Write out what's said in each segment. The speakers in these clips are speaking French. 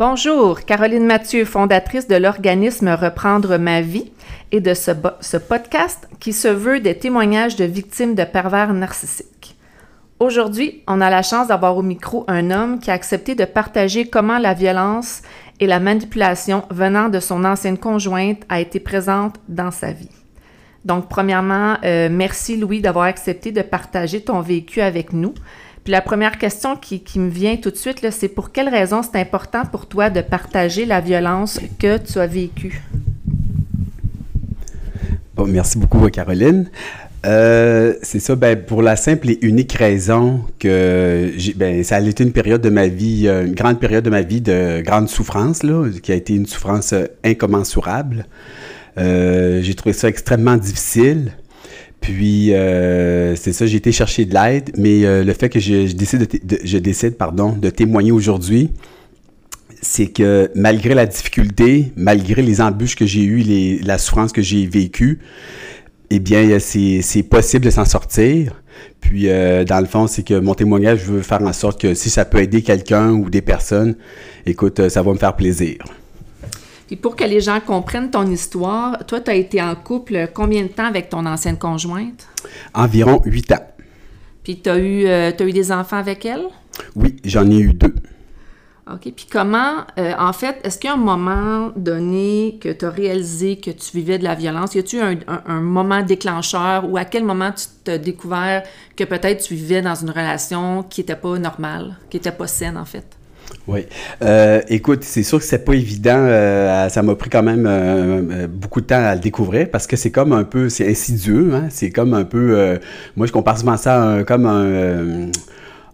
Bonjour, Caroline Mathieu, fondatrice de l'organisme Reprendre ma vie et de ce, podcast qui se veut des témoignages de victimes de pervers narcissiques. Aujourd'hui, on a la chance d'avoir au micro un homme qui a accepté de partager comment la violence et la manipulation venant de son ancienne conjointe a été présente dans sa vie. Donc, premièrement, euh, merci Louis d'avoir accepté de partager ton vécu avec nous. Puis la première question qui, me vient tout de suite, c'est pour quelle raison c'est important pour toi de partager la violence que tu as vécue? Bon, merci beaucoup, Caroline. Euh, c'est ça, ben, pour la simple et unique raison que ben, ça a été une période de ma vie, euh, une grande période de ma vie de grande souffrance, là, qui a été une souffrance incommensurable. Euh, j'ai trouvé ça extrêmement difficile. Puis, euh, c'est ça, j'ai été chercher de l'aide, mais euh, le fait que je, décide, de, je décide pardon, de témoigner aujourd'hui, c'est que malgré la difficulté, malgré les embûches que j'ai eues, les, la souffrance que j'ai vécue, eh bien, c'est possible de s'en sortir. Puis, euh, dans le fond, c'est que mon témoignage, je veux faire en sorte que si ça peut aider quelqu'un ou des personnes, écoute, ça va me faire plaisir. Puis pour que les gens comprennent ton histoire, toi, tu as été en couple combien de temps avec ton ancienne conjointe? Environ huit ans. Puis tu as, eu, euh, eu des enfants avec elle? Oui, j'en ai eu deux. OK. Puis comment, euh, en fait, est-ce qu'il y a un moment donné que tu as réalisé que tu vivais de la violence? Y a-tu un, un, moment déclencheur ou à quel moment tu t'as découvert que peut-être tu vivais dans une relation qui n'était pas normale, qui n'était pas saine, en fait? Oui. Euh, écoute, c'est sûr que c'est pas évident. Euh, ça m'a pris quand même euh, beaucoup de temps à le découvrir parce que c'est comme un peu, c'est insidieux. Hein? C'est comme un peu, moi je compare souvent ça comme un,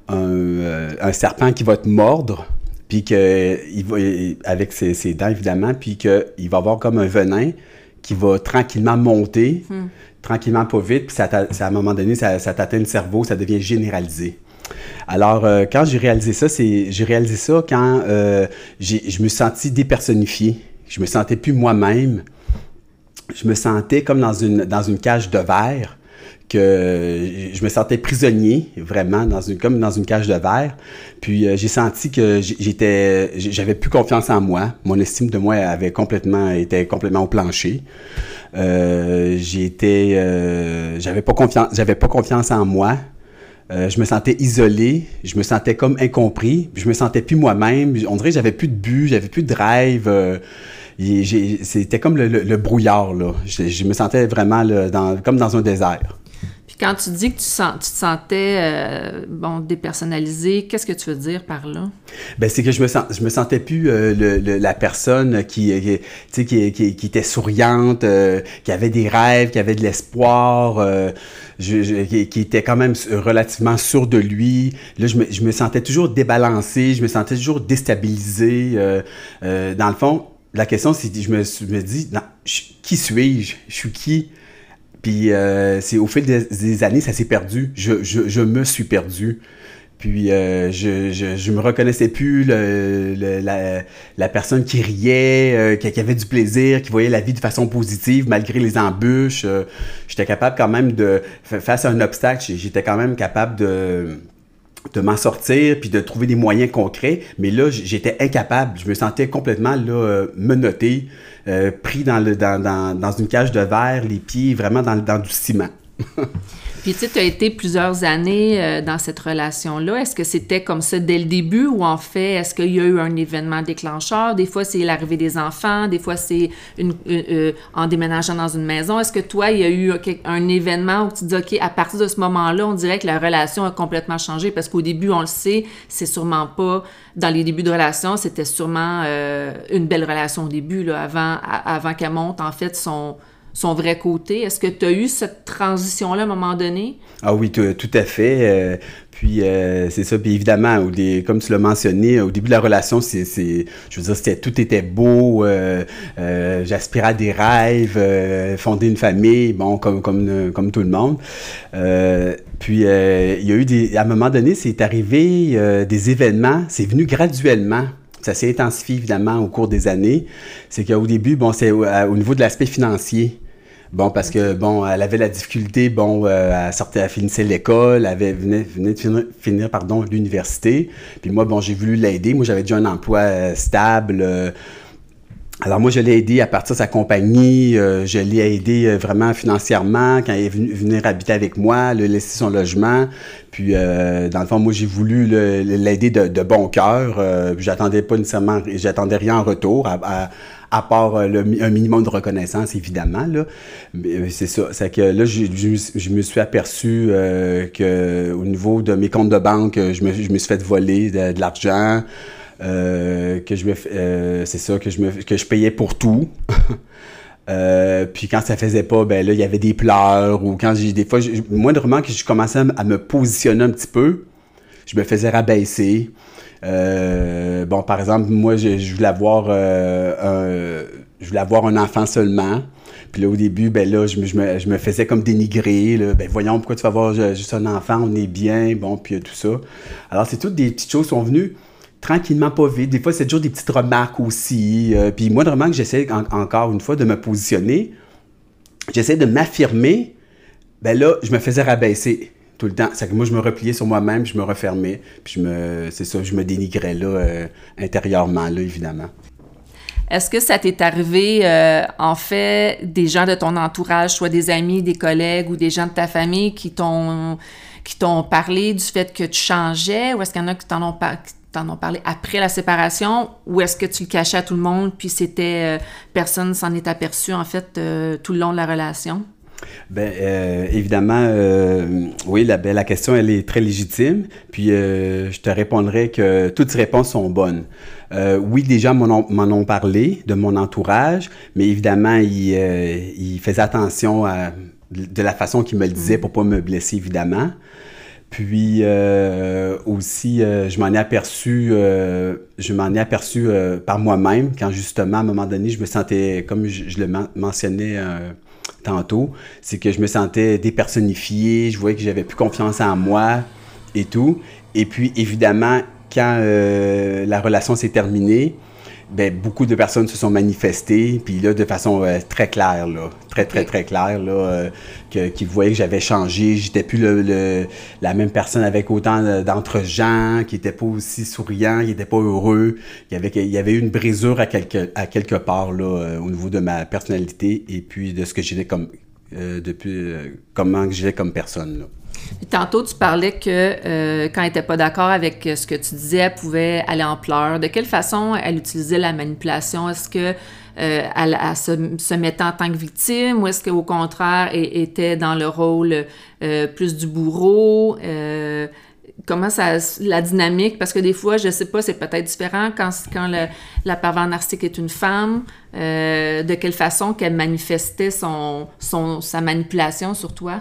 un, serpent qui va te mordre, puis que il va, avec ses, dents évidemment, puis qu'il va avoir comme un venin qui va tranquillement monter, hmm. tranquillement pas vite, puis ça, à un moment donné, ça, ça t'atteint le cerveau, ça devient généralisé. Alors, euh, quand j'ai réalisé ça, c'est j'ai réalisé ça quand euh, je me sentis dépersonnifié. Je me sentais plus moi-même. Je me sentais comme dans une, dans une cage de verre, que je me sentais prisonnier, vraiment, comme dans une cage de verre. Puis euh, j'ai senti que j'étais, j'avais plus confiance en moi. Mon estime de moi avait complètement, était complètement au plancher. j'étais, j'avais pas confiance, j'avais pas confiance en moi. Euh, je me sentais isolé, je me sentais comme incompris, je me sentais plus moi-même. On dirait que j'avais plus de but, j'avais plus de drive. Euh, c'était comme le, brouillard, là. Je, me sentais vraiment comme dans un désert. Quand tu dis que tu, te sentais euh, dépersonnalisé, qu'est-ce que tu veux dire par là? Ben, c'est que je me, sens, me sentais plus la personne qui, qui, était souriante, qui avait des rêves, qui avait de l'espoir qui, était quand même relativement sûr de lui. Là, je me, sentais toujours débalancé, je me sentais toujours déstabilisé. Euh, euh, dans le fond, la question, c'est je me, je me dis, qui suis-je? Je suis qui? Puis euh, c'est au fil des, années, ça s'est perdu. Je, je, je, me suis perdu. Puis euh, je, je, je, me reconnaissais plus la, la, personne qui riait, euh, qui, avait du plaisir, qui voyait la vie de façon positive malgré les embûches. J'étais capable quand même de, face à un obstacle, j'étais quand même capable de, de m'en sortir puis de trouver des moyens concrets. Mais là, j'étais incapable. Je me sentais complètement là, menotté, pris dans, le, dans, dans, dans, une cage de verre, les pieds vraiment dans, dans du ciment. Puis tu sais, tu as été plusieurs années euh, dans cette relation-là. Est-ce que c'était comme ça dès le début ou en fait, est-ce qu'il y a eu un événement déclencheur? Des fois, c'est l'arrivée des enfants, des fois, c'est une, euh, en déménageant dans une maison. Est-ce que toi, il y a eu un événement où tu dis, OK, à partir de ce moment-là, on dirait que la relation a complètement changé? Parce qu'au début, on le sait, c'est sûrement pas, dans les débuts de relation, c'était sûrement euh, une belle relation au début, là, avant, avant qu'elle monte, en fait, son son vrai côté? Est-ce que tu as eu cette transition-là à un moment donné? Ah oui, tout, à fait. Euh, puis euh, c'est ça. Puis évidemment, comme tu l'as mentionné, au début de la relation, c'est, je veux dire, tout était beau. Euh, j'aspirais à des rêves, fonder une famille, bon, comme, comme, comme tout le monde. puis il y a eu des, à un moment donné, c'est arrivé des événements. C'est venu graduellement. Ça s'est intensifié évidemment au cours des années. C'est qu'au début, bon, c'est au niveau de l'aspect financier. Bon, parce que, bon, elle avait la difficulté, bon, euh, elle sortait, elle finissait l'école, elle avait, venait, venait de finir, finir, pardon, l'université. Puis moi, bon, j'ai voulu l'aider. Moi, j'avais déjà un emploi euh, stable. Euh, alors moi, je l'ai aidé à partir de sa compagnie, euh, je l'ai aidé euh, vraiment financièrement quand il est venu venir habiter avec moi, le laisser son logement. Puis euh, dans le fond, moi j'ai voulu l'aider de, de, bon cœur. Euh, j'attendais pas nécessairement, j'attendais rien en retour, à, à, à part euh, le, un minimum de reconnaissance évidemment. Là, c'est ça. C'est que là, je, je, je, me suis aperçu que au niveau de mes comptes de banque, je me, je me suis fait voler de, de l'argent. Euh, que je me euh, c'est ça que je me que je payais pour tout. Euh, puis quand ça faisait pas ben là il y avait des pleurs ou quand j'ai des fois vraiment que je commençais à, me positionner un petit peu je me faisais rabaisser. Bon par exemple moi je, je voulais avoir un, je voulais avoir un enfant seulement. Puis là, au début, ben là, je me, je me, je faisais comme dénigrer. Ben voyons, pourquoi tu vas avoir juste un enfant, on est bien, bon, puis tout ça. Alors, c'est toutes des petites choses qui sont venues tranquillement, pas vite. Des fois, c'est toujours des petites remarques aussi. Euh, puis moi, vraiment, j'essaie en, encore une fois de me positionner. J'essaie de m'affirmer. Ben là, je me faisais rabaisser tout le temps. C'est que moi, je me repliais sur moi-même, je me refermais. Puis je me, c'est ça, je me dénigrais là, euh, intérieurement, là, évidemment. Est-ce que ça t'est arrivé, euh, en fait, des gens de ton entourage, soit des amis, des collègues ou des gens de ta famille qui t'ont qui t'ont parlé du fait que tu changeais, ou est-ce qu'il y en a qui t'en ont, par t'en ont parlé après la séparation ou est-ce que tu le cachais à tout le monde puis c'était euh, personne s'en est aperçu en fait euh, tout le long de la relation? Bien, euh, évidemment, euh, oui, la, ben, la question, elle est très légitime. Puis, euh, je te répondrai que toutes ces réponses sont bonnes. oui, des gens m'en ont, ont, parlé, de mon entourage, mais évidemment, ils, ils faisaient attention à, de la façon qu'ils me le disaient pour pas me blesser, évidemment. Puis euh, aussi, euh, je m'en ai aperçu, euh, je m'en ai aperçu par moi-même quand justement à un moment donné, je me sentais, comme je, je le mentionnais tantôt, c'est que je me sentais dépersonnifié, je voyais que j'avais plus confiance en moi et tout. Et puis évidemment, quand la relation s'est terminée, ben, beaucoup de personnes se sont manifestées, puis là, de façon euh, très claire, là, très, très, très claire, là, euh, que, qui voyaient que j'avais changé, j'étais plus le, le, la même personne avec autant d'entre-gens, qui n'était pas aussi souriant, qui n'était pas heureux, il y avait, il y avait eu une brisure à quelque, à quelque part, là, euh, au niveau de ma personnalité, et puis de ce que j'étais comme, euh, depuis, comment j'étais comme personne, là. Tantôt, tu parlais que euh, quand elle n'était pas d'accord avec ce que tu disais, elle pouvait aller en pleurs. De quelle façon elle utilisait la manipulation? Est-ce que euh, elle, se, mettait en tant que victime ou est-ce qu'au contraire, elle était dans le rôle euh, plus du bourreau? Euh, comment ça, la dynamique, parce que des fois, je sais pas, c'est peut-être différent quand, le, la pervers narcissique est une femme, euh, de quelle façon qu'elle manifestait son, sa manipulation sur toi?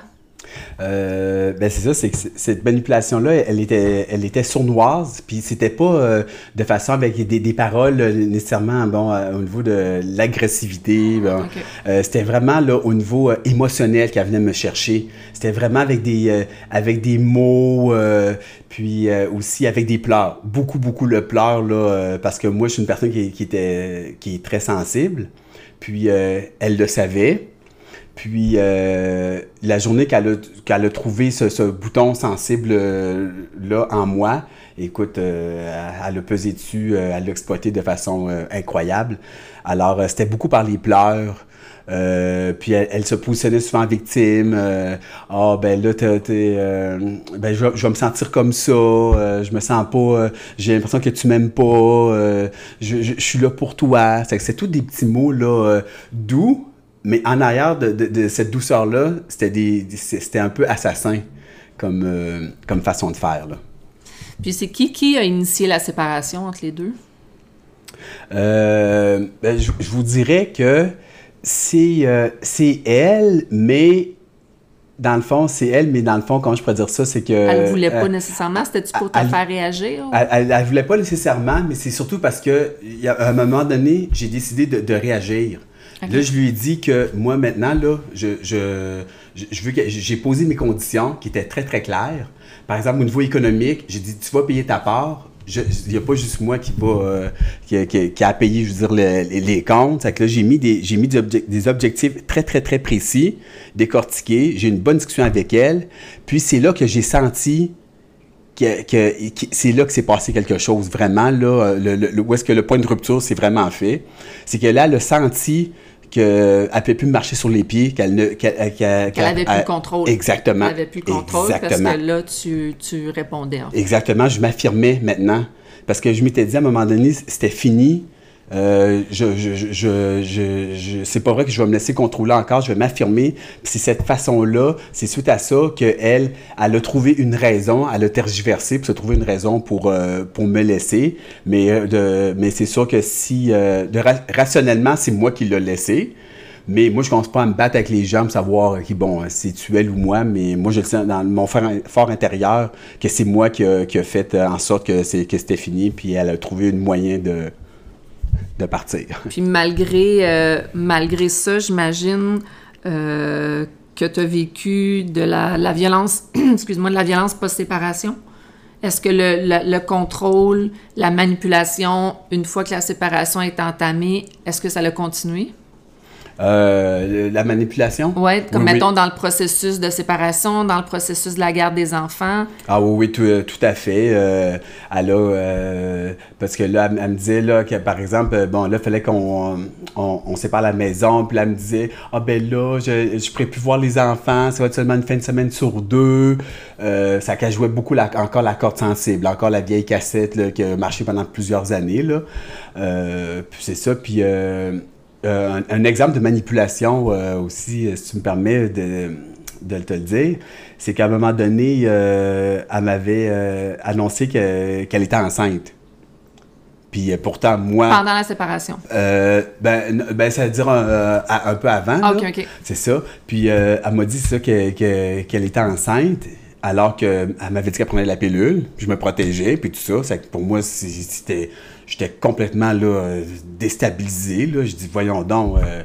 Euh, ben c'est ça, c'est que cette manipulation-là, elle était, elle était sournoise, puis c'était pas euh, de façon avec des, des paroles euh, nécessairement bon au niveau de l'agressivité. Bon. Okay. Euh, c'était vraiment là au niveau émotionnel qu'elle venait me chercher. C'était vraiment avec des avec des mots, puis aussi avec des pleurs. Beaucoup beaucoup le pleur là, parce que moi je suis une personne qui, qui était qui est très sensible. Puis elle le savait. Puis euh, la journée qu'elle a, qu'elle a trouvé ce, ce bouton sensible euh, en moi, écoute, euh, elle a pesé dessus, euh, elle l'a exploité de façon euh, incroyable. Alors c'était beaucoup par les pleurs. puis elle, elle, se positionnait souvent en victime. Ah oh, ben là t'es, t'es ben je, je, vais me sentir comme ça. je me sens pas. j'ai l'impression que tu m'aimes pas. Je, je, je, suis là pour toi. C'est, c'est tous des petits mots là doux mais en arrière de, de, de cette douceur-là, c'était, un peu assassin comme, euh, comme façon de faire. Là. Puis c'est qui qui a initié la séparation entre les deux? Euh, ben, je, je, vous dirais que c'est, euh, elle, mais dans le fond, c'est elle, mais dans le fond, comment je pourrais dire ça, c'est que... Elle voulait pas euh, nécessairement, c'était-tu pour te faire réagir? Ou? Elle, elle, voulait pas nécessairement, mais c'est surtout parce que, à un moment donné, j'ai décidé de, de réagir. Là, je lui ai dit que moi, maintenant, là, je, je, je veux que j'ai posé mes conditions qui étaient très, très claires. Par exemple, au niveau économique, j'ai dit tu vas payer ta part il n'y a pas juste moi qui va euh, qui, a payé, je veux dire, les, les comptes. Que là, j'ai mis des j'ai mis des, des, objectifs très, très, très précis, décortiqués. J'ai une bonne discussion avec elle. Puis c'est là que j'ai senti que, que, c'est là que s'est passé quelque chose vraiment là le, le, où est-ce que le point de rupture s'est vraiment fait c'est que là elle a senti qu'elle ne pouvait plus marcher sur les pieds, qu'elle ne qu'elle, avait plus le contrôle. Exactement. Elle avait plus le contrôle Exactement. parce que là, tu, tu répondais. En fait. Exactement. Je m'affirmais maintenant. Parce que je m'étais dit à un moment donné, c'était fini. Euh, c'est pas vrai que je vais me laisser contrôler encore, je vais m'affirmer. c'est cette façon-là, c'est suite à ça qu'elle, elle a trouvé une raison, elle a tergiversé pour se trouver une raison pour, euh, pour me laisser. Mais, euh, mais c'est sûr que si, de, rationnellement, c'est moi qui l'ai laissé. Mais moi, je commence pas à me battre avec les gens pour savoir qui, bon, c'est tu elle ou moi, mais moi, je le sens dans mon fort intérieur que c'est moi qui a, fait en sorte que, que c'était fini, puis elle a trouvé un moyen de, de partir. Puis malgré, euh, malgré ça, j'imagine euh, que tu as vécu de la, la violence, excuse-moi, de la violence post-séparation. Est-ce que le, le, contrôle, la manipulation, une fois que la séparation est entamée, est-ce que ça a continué? Euh, la manipulation? Ouais, comme mettons dans le processus de séparation, dans le processus de la garde des enfants. Ah oui, oui, tout, euh, tout à fait. Euh, elle a, euh, parce que là, elle, me disait là, que par exemple, bon, là, il fallait qu'on on, on, sépare la maison, puis là, elle me disait, ah ben là, je ne pourrais plus voir les enfants, ça va être seulement une fin de semaine sur deux. ça qu'elle jouait beaucoup la, encore la corde sensible, encore la vieille cassette là, qui a marché pendant plusieurs années. Là. puis c'est ça, puis euh, un, exemple de manipulation euh, aussi, euh, si tu me permets de, de te le dire, c'est qu'à un moment donné, elle m'avait annoncé qu'elle était enceinte. Puis pourtant, moi. Pendant la séparation. ben, ben, ça veut dire un, peu avant. Ah, OK, OK. C'est ça. Puis elle m'a dit ça, qu'elle était enceinte alors qu'elle m'avait dit qu'elle prenait la pilule, je me protégeais, puis tout ça. ça pour moi, c'était j'étais complètement là, déstabilisé. Là. Je dis, voyons donc. Euh,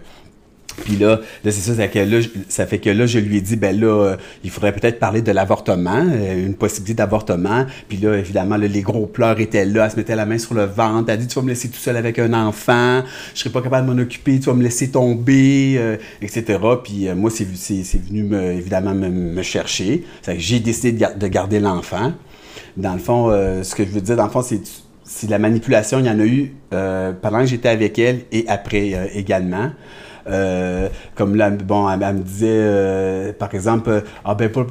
puis là, là c'est ça, ça, que là, ça fait que là, je lui ai dit, ben là, euh, il faudrait peut-être parler de l'avortement, euh, une possibilité d'avortement. Puis là, évidemment, les gros pleurs étaient là, elle se mettait la main sur le ventre, elle a dit, tu vas me laisser tout seul avec un enfant, je serai pas capable de m'en occuper, tu vas me laisser tomber, etc. Puis moi, c'est, venu, me, évidemment, me, chercher. j'ai décidé de, garder l'enfant. Dans le fond, ce que je veux dire, dans le fond, c'est si la manipulation, il y en a eu euh, pendant que j'étais avec elle et après euh, également. Euh, comme là, bon, elle, me disait, par exemple, ah ben pour,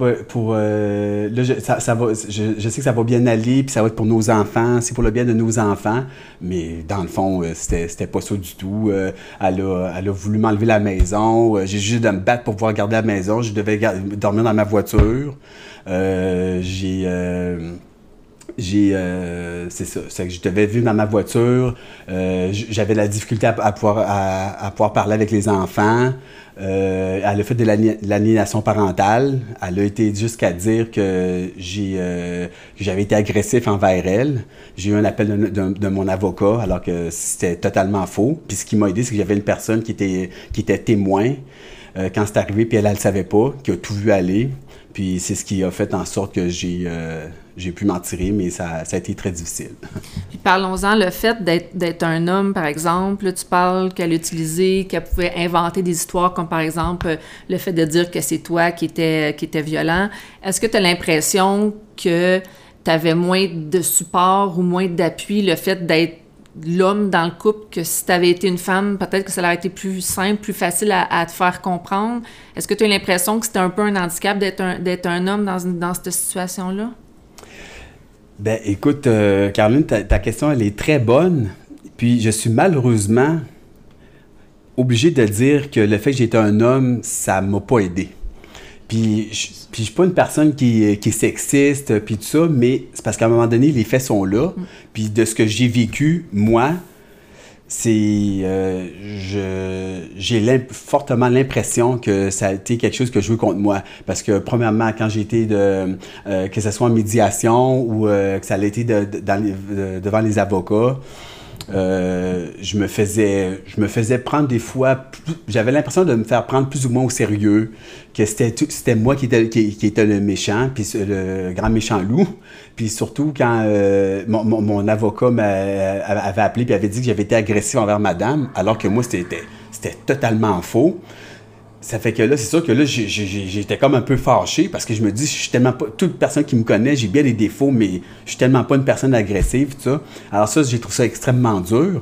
là, je, ça, va, je, sais que ça va bien aller, puis ça va être pour nos enfants, c'est pour le bien de nos enfants, mais dans le fond, c'était pas ça du tout. elle, a, elle a voulu m'enlever la maison, j'ai juste de me battre pour pouvoir garder la maison, je devais dormir dans ma voiture. j'ai j'ai euh, c'est ça. C'est que je devais vivre dans ma voiture. Euh, j'avais la difficulté à, pouvoir à, pouvoir parler avec les enfants. Euh, elle a fait de l'aliénation parentale. Elle a été jusqu'à dire que j'ai que j'avais été agressif envers elle. J'ai eu un appel de, de, mon avocat alors que c'était totalement faux. Puis ce qui m'a aidé c'est que j'avais une personne qui était qui était témoin quand c'est arrivé puis elle elle le savait pas qui a tout vu aller puis c'est ce qui a fait en sorte que j'ai j'ai pu m'en tirer, mais ça, ça, a été très difficile. Puis parlons-en, le fait d'être un homme, par exemple, tu parles qu'elle utilisait, qu'elle pouvait inventer des histoires, comme par exemple le fait de dire que c'est toi qui étais, qui était violent. Est-ce que tu as l'impression que tu avais moins de support ou moins d'appui, le fait d'être l'homme dans le couple que si tu avais été une femme, peut-être que ça aurait été plus simple, plus facile à, te faire comprendre. Est-ce que tu as l'impression que c'était un peu un handicap d'être un, un homme dans, dans cette situation-là? Ben, écoute, euh, Caroline, ta, question, elle est très bonne. Puis, je suis malheureusement obligé de dire que le fait que j'étais un homme, ça m'a pas aidé. Puis, je, puis, suis pas une personne qui, est sexiste, puis tout ça, mais c'est parce qu'à un moment donné, les faits sont là. Mm. Puis, de ce que j'ai vécu, moi, c'est euh, j'ai fortement l'impression que ça a été quelque chose que je veux contre moi parce que premièrement quand j'ai été de euh, que ce soit en médiation ou euh, que ça a été de, devant les avocats euh, je me faisais je me faisais prendre des fois j'avais l'impression de me faire prendre plus ou moins au sérieux que c'était moi qui était qui, était le méchant puis le grand méchant loup. Puis surtout quand euh, mon, mon, avocat m'avait appelé puis avait dit que j'avais été agressif envers madame alors que moi c'était totalement faux ça fait que là, c'est sûr que là, j'étais comme un peu fâché parce que je me dis, je suis tellement pas. Toute personne qui me connaît, j'ai bien des défauts, mais je suis tellement pas une personne agressive, tout ça. Alors, ça, j'ai trouvé ça extrêmement dur.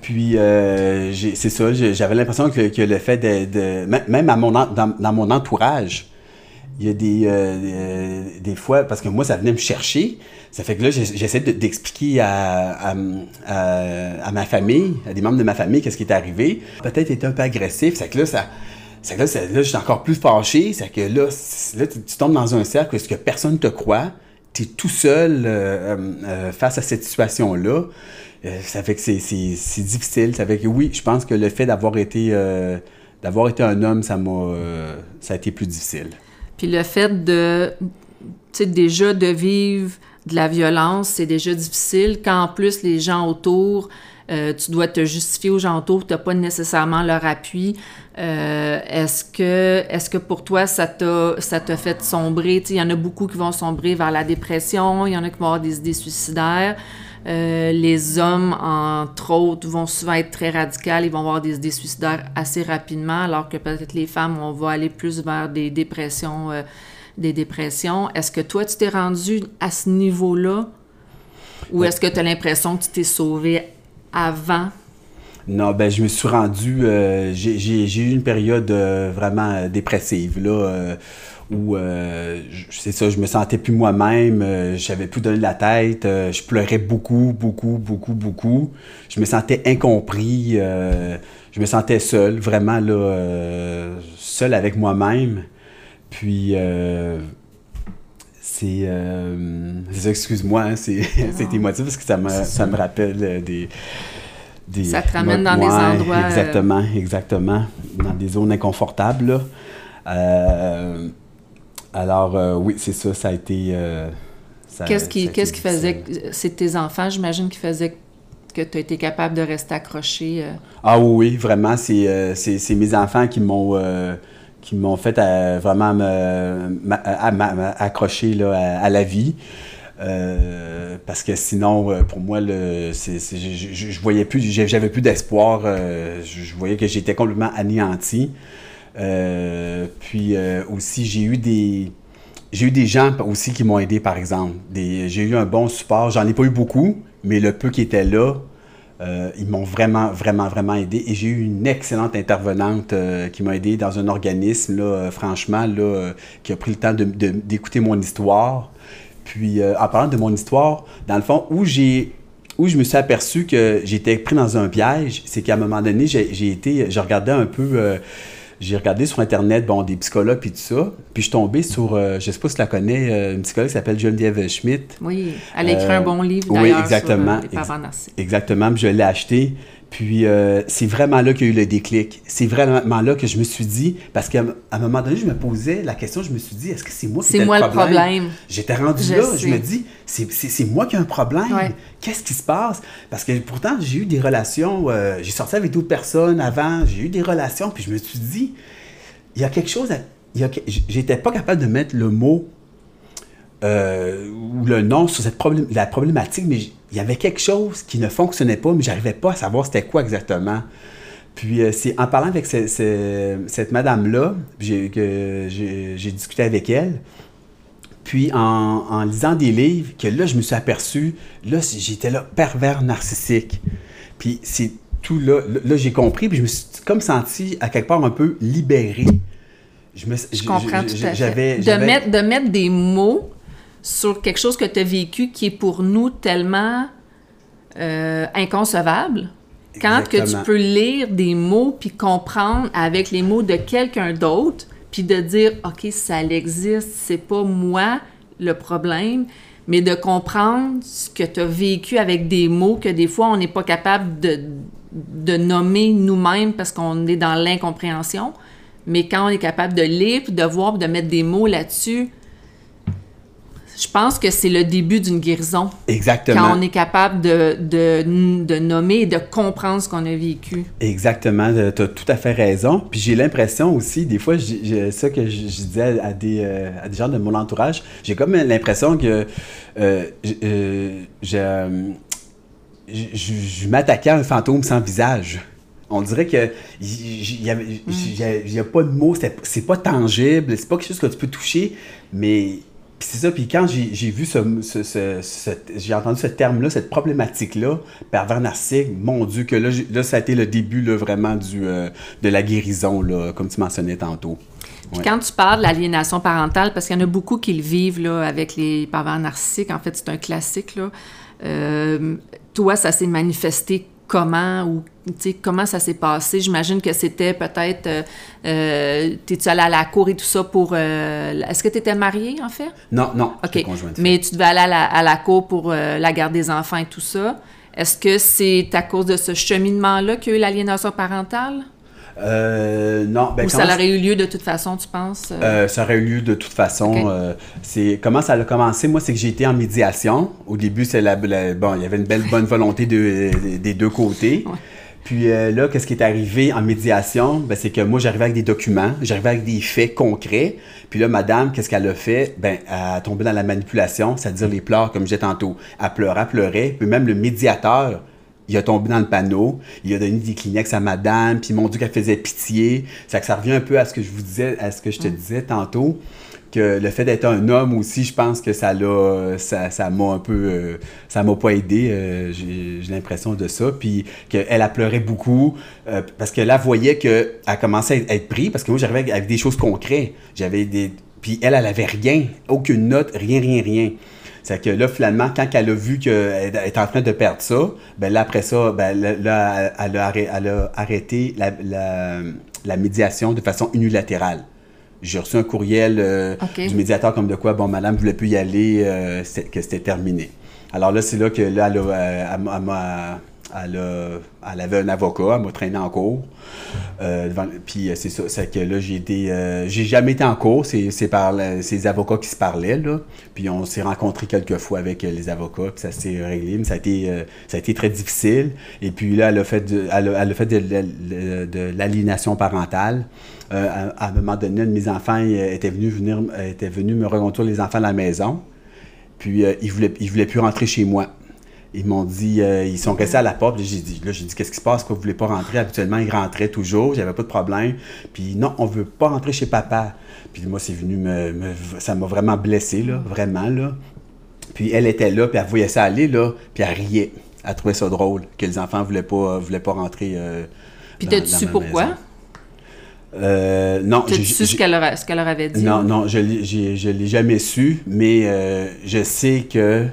Puis, euh, c'est ça, j'avais l'impression que, le fait de. même à mon, dans, mon entourage, il y a des, euh, des fois, parce que moi, ça venait me chercher. Ça fait que là, j'essaie d'expliquer à, à, ma famille, à des membres de ma famille, qu'est-ce qui est arrivé. Peut-être été un peu agressif. C'est que là, ça. C'est que là, là je suis encore plus fâché. C'est que là, là tu, tombes dans un cercle est-ce que personne te croit. Tu es tout seul euh, euh, face à cette situation-là. Euh, ça fait que c'est difficile. Ça fait que oui, je pense que le fait d'avoir été, d'avoir été un homme, ça m'a ça a été plus difficile. Puis le fait de, tu déjà de vivre de la violence, c'est déjà difficile. Quand en plus les gens autour, euh, tu dois te justifier aux gens autour, tu n'as pas nécessairement leur appui. Euh, est-ce que, est que pour toi, ça t'a, ça t'a fait sombrer? Il y en a beaucoup qui vont sombrer vers la dépression, il y en a qui vont avoir des idées suicidaires. Euh, les hommes, entre autres, vont souvent être très radicaux, ils vont avoir des idées suicidaires assez rapidement, alors que peut-être les femmes, on va aller plus vers des dépressions des dépressions. Est-ce que toi, tu t'es rendu à ce niveau-là? Ou est-ce que tu as l'impression que tu t'es sauvé avant? Non, ben je me suis rendu. Euh, j'ai eu une période euh, vraiment euh, dépressive, là, où c'est ça, je me sentais plus moi-même, j'avais plus donné la tête, je pleurais beaucoup, beaucoup, beaucoup, beaucoup. Je me sentais incompris, je me sentais seul, vraiment là, seul avec moi-même. Puis, euh, c'est. Euh, excuse-moi, hein, c'est émotif parce que ça me, ça me rappelle des. Des, ça te ramène dans des endroits. Euh, exactement, exactement. Dans des zones inconfortables. Euh, alors, oui, c'est ça, ça a été. Qu'est-ce qui, qui faisait. C'est tes enfants, j'imagine, qui faisaient que tu as été capable de rester accroché? Ah oui, oui, vraiment. C'est mes enfants qui m'ont qui m'ont fait euh, vraiment m'accrocher à, la vie. Euh, parce que sinon, euh, pour moi, le, je, je, voyais plus, j'avais plus d'espoir. je, voyais que j'étais complètement anéanti. puis aussi, j'ai eu des, j'ai eu des gens aussi qui m'ont aidé, par exemple. J'ai eu un bon support. J'en ai pas eu beaucoup, mais le peu qui était là, euh, ils m'ont vraiment, vraiment, vraiment aidé. Et j'ai eu une excellente intervenante euh, qui m'a aidé dans un organisme, là, euh, franchement, là, qui a pris le temps d'écouter mon histoire. Puis, en parlant de mon histoire, dans le fond, où j'ai où je me suis aperçu que j'étais pris dans un piège, c'est qu'à un moment donné, j'ai été, je regardais un peu j'ai regardé sur Internet, bon, des psychologues puis tout ça. Puis je suis tombé sur, euh, je sais pas si tu la connais, euh, une psychologue qui s'appelle Geneviève Schmidt. Oui, elle a écrit un bon livre d'ailleurs. Oui, exactement. Sur, euh, les exactement, puis je l'ai acheté. Puis euh, c'est vraiment là qu'il y a eu le déclic. C'est vraiment là que je me suis dit, parce qu'à un moment donné, je me posais la question, je me suis dit, est-ce que c'est moi qui ai le problème? C'est moi le problème? J'étais rendu là, je me dis, c'est moi qui ai un problème. Qu'est-ce qui se passe? Parce que pourtant, j'ai eu des relations, euh, j'ai sorti avec d'autres personnes avant, j'ai eu des relations, puis je me suis dit, il y a quelque chose. J'étais pas capable de mettre le mot euh, ou le nom sur cette la problématique, mais il y avait quelque chose qui ne fonctionnait pas, mais j'arrivais pas à savoir c'était quoi exactement. Puis euh, c'est en parlant avec cette madame-là que j'ai discuté avec elle. Puis en, lisant des livres, que là, je me suis aperçu, là, j'étais là, pervers narcissique. Puis c'est tout là, là, j'ai compris, puis je me suis comme senti à quelque part un peu libéré. Je, me, je comprends tout à fait. De mettre, de mettre des mots sur quelque chose que tu as vécu qui est pour nous tellement euh, inconcevable. Quand que tu peux lire des mots puis comprendre avec les mots de quelqu'un d'autre, puis de dire OK, ça existe, c'est pas moi le problème, mais de comprendre ce que tu as vécu avec des mots que des fois on n'est pas capable de, de nommer nous-mêmes parce qu'on est dans l'incompréhension. Mais quand on est capable de lire, puis de voir, puis de mettre des mots là-dessus, je pense que c'est le début d'une guérison. Exactement. Quand on est capable de, de, de nommer et de comprendre ce qu'on a vécu. Exactement, tu as tout à fait raison. Puis j'ai l'impression aussi, des fois, j'ai ça que je, disais à des, euh, à des gens de mon entourage, j'ai comme l'impression que euh, euh, je, je m'attaquais à un fantôme sans visage. On dirait que il n'y a, pas de mots, c'est pas tangible, c'est pas quelque chose que tu peux toucher, mais c'est ça, puis quand j'ai vu ce, j'ai entendu ce terme-là, cette problématique-là, pervers narcissique, mon Dieu, que là, là, ça a été le début là, vraiment du, euh, de la guérison, là, comme tu mentionnais tantôt. Puis quand tu parles de l'aliénation parentale, parce qu'il y en a beaucoup qui le vivent là, avec les pervers narcissiques, en fait, c'est un classique. Là. Euh, toi, ça s'est manifesté comment ou comment ça s'est passé? J'imagine que c'était peut-être. Euh, euh T'es-tu allé à la cour et tout ça pour. Euh, est-ce que tu étais mariée, en fait? Non, non. OK. Mais tu devais aller à la, à la cour pour euh, la garde des enfants et tout ça. Est-ce que c'est à cause de ce cheminement-là qu'il y a eu l'aliénation parentale? Euh, non, ben, Ou ça aurait eu lieu de toute façon, tu penses? Euh? Euh, ça aurait eu lieu de toute façon. c'est comment ça a commencé? Moi, c'est que j'ai été en médiation. Au début, c'est la, bon, il y avait une belle bonne volonté de, des deux côtés. Puis là, qu'est-ce qui est arrivé en médiation? Ben, c'est que moi, j'arrivais avec des documents, j'arrivais avec des faits concrets. Puis là, madame, qu'est-ce qu'elle a fait? Ben, elle a tombé dans la manipulation, c'est-à-dire les pleurs, comme je disais tantôt. Elle pleurait, elle pleurait. Puis même le médiateur, il a tombé dans le panneau, il a donné des Kleenex à madame, puis mon Dieu qu'elle faisait pitié. Ça, que ça revient un peu à ce que je vous disais, à ce que je te disais tantôt, que le fait d'être un homme aussi, je pense que ça l'a, ça, ça m'a un peu, euh, ça m'a pas aidé, euh, j'ai, l'impression de ça, puis qu'elle a pleuré beaucoup, euh, parce que là, voyait qu'elle commençait à être prise, parce que moi, j'arrivais avec des choses concrètes, j'avais des... Puis elle, elle avait rien, aucune note, rien, rien, rien. C'est que là, finalement, quand elle a vu qu'elle est en train de perdre ça, ben là, après ça, ben là, elle, a, arrêté la, médiation de façon unilatérale. J'ai reçu un courriel euh, du médiateur comme de quoi, bon, madame ne voulait plus y aller, euh, que c'était terminé. Alors là, c'est là que là, elle, elle m'a elle, avait un avocat, elle m'a traîné en cours. Euh, puis euh, c'est ça, c'est que là, j'ai été. Euh, j'ai jamais été en cours, c'est par ces avocats qui se parlaient, là. Puis on s'est rencontrés quelques fois avec les avocats, puis ça s'est réglé, mais ça a, été, ça a été très difficile. Et puis là, elle a fait de, elle fait de, l'aliénation parentale. À, un moment donné, mes enfants étaient venus, venir, me reconduire les enfants à la maison. Puis ils ne voulaient plus rentrer chez moi. Ils m'ont dit, euh, ils sont restés à la porte. J'ai dit, là, j'ai dit, qu'est-ce qui se passe? Pourquoi vous voulez pas rentrer? Habituellement, ils rentraient toujours. J'avais pas de problème. Puis non, on veut pas rentrer chez papa. Puis moi, c'est venu me, ça m'a vraiment blessé, là, vraiment, là. Puis elle était là, puis elle voyait ça aller, là, puis elle riait. Elle trouvait ça drôle que les enfants voulaient pas, voulaient pas rentrer. Euh, puis t'as-tu su pourquoi? Euh, non. T'as-tu su ce qu'elle leur, leur, avait dit? Non, non, je ne l'ai jamais su, mais euh, je sais que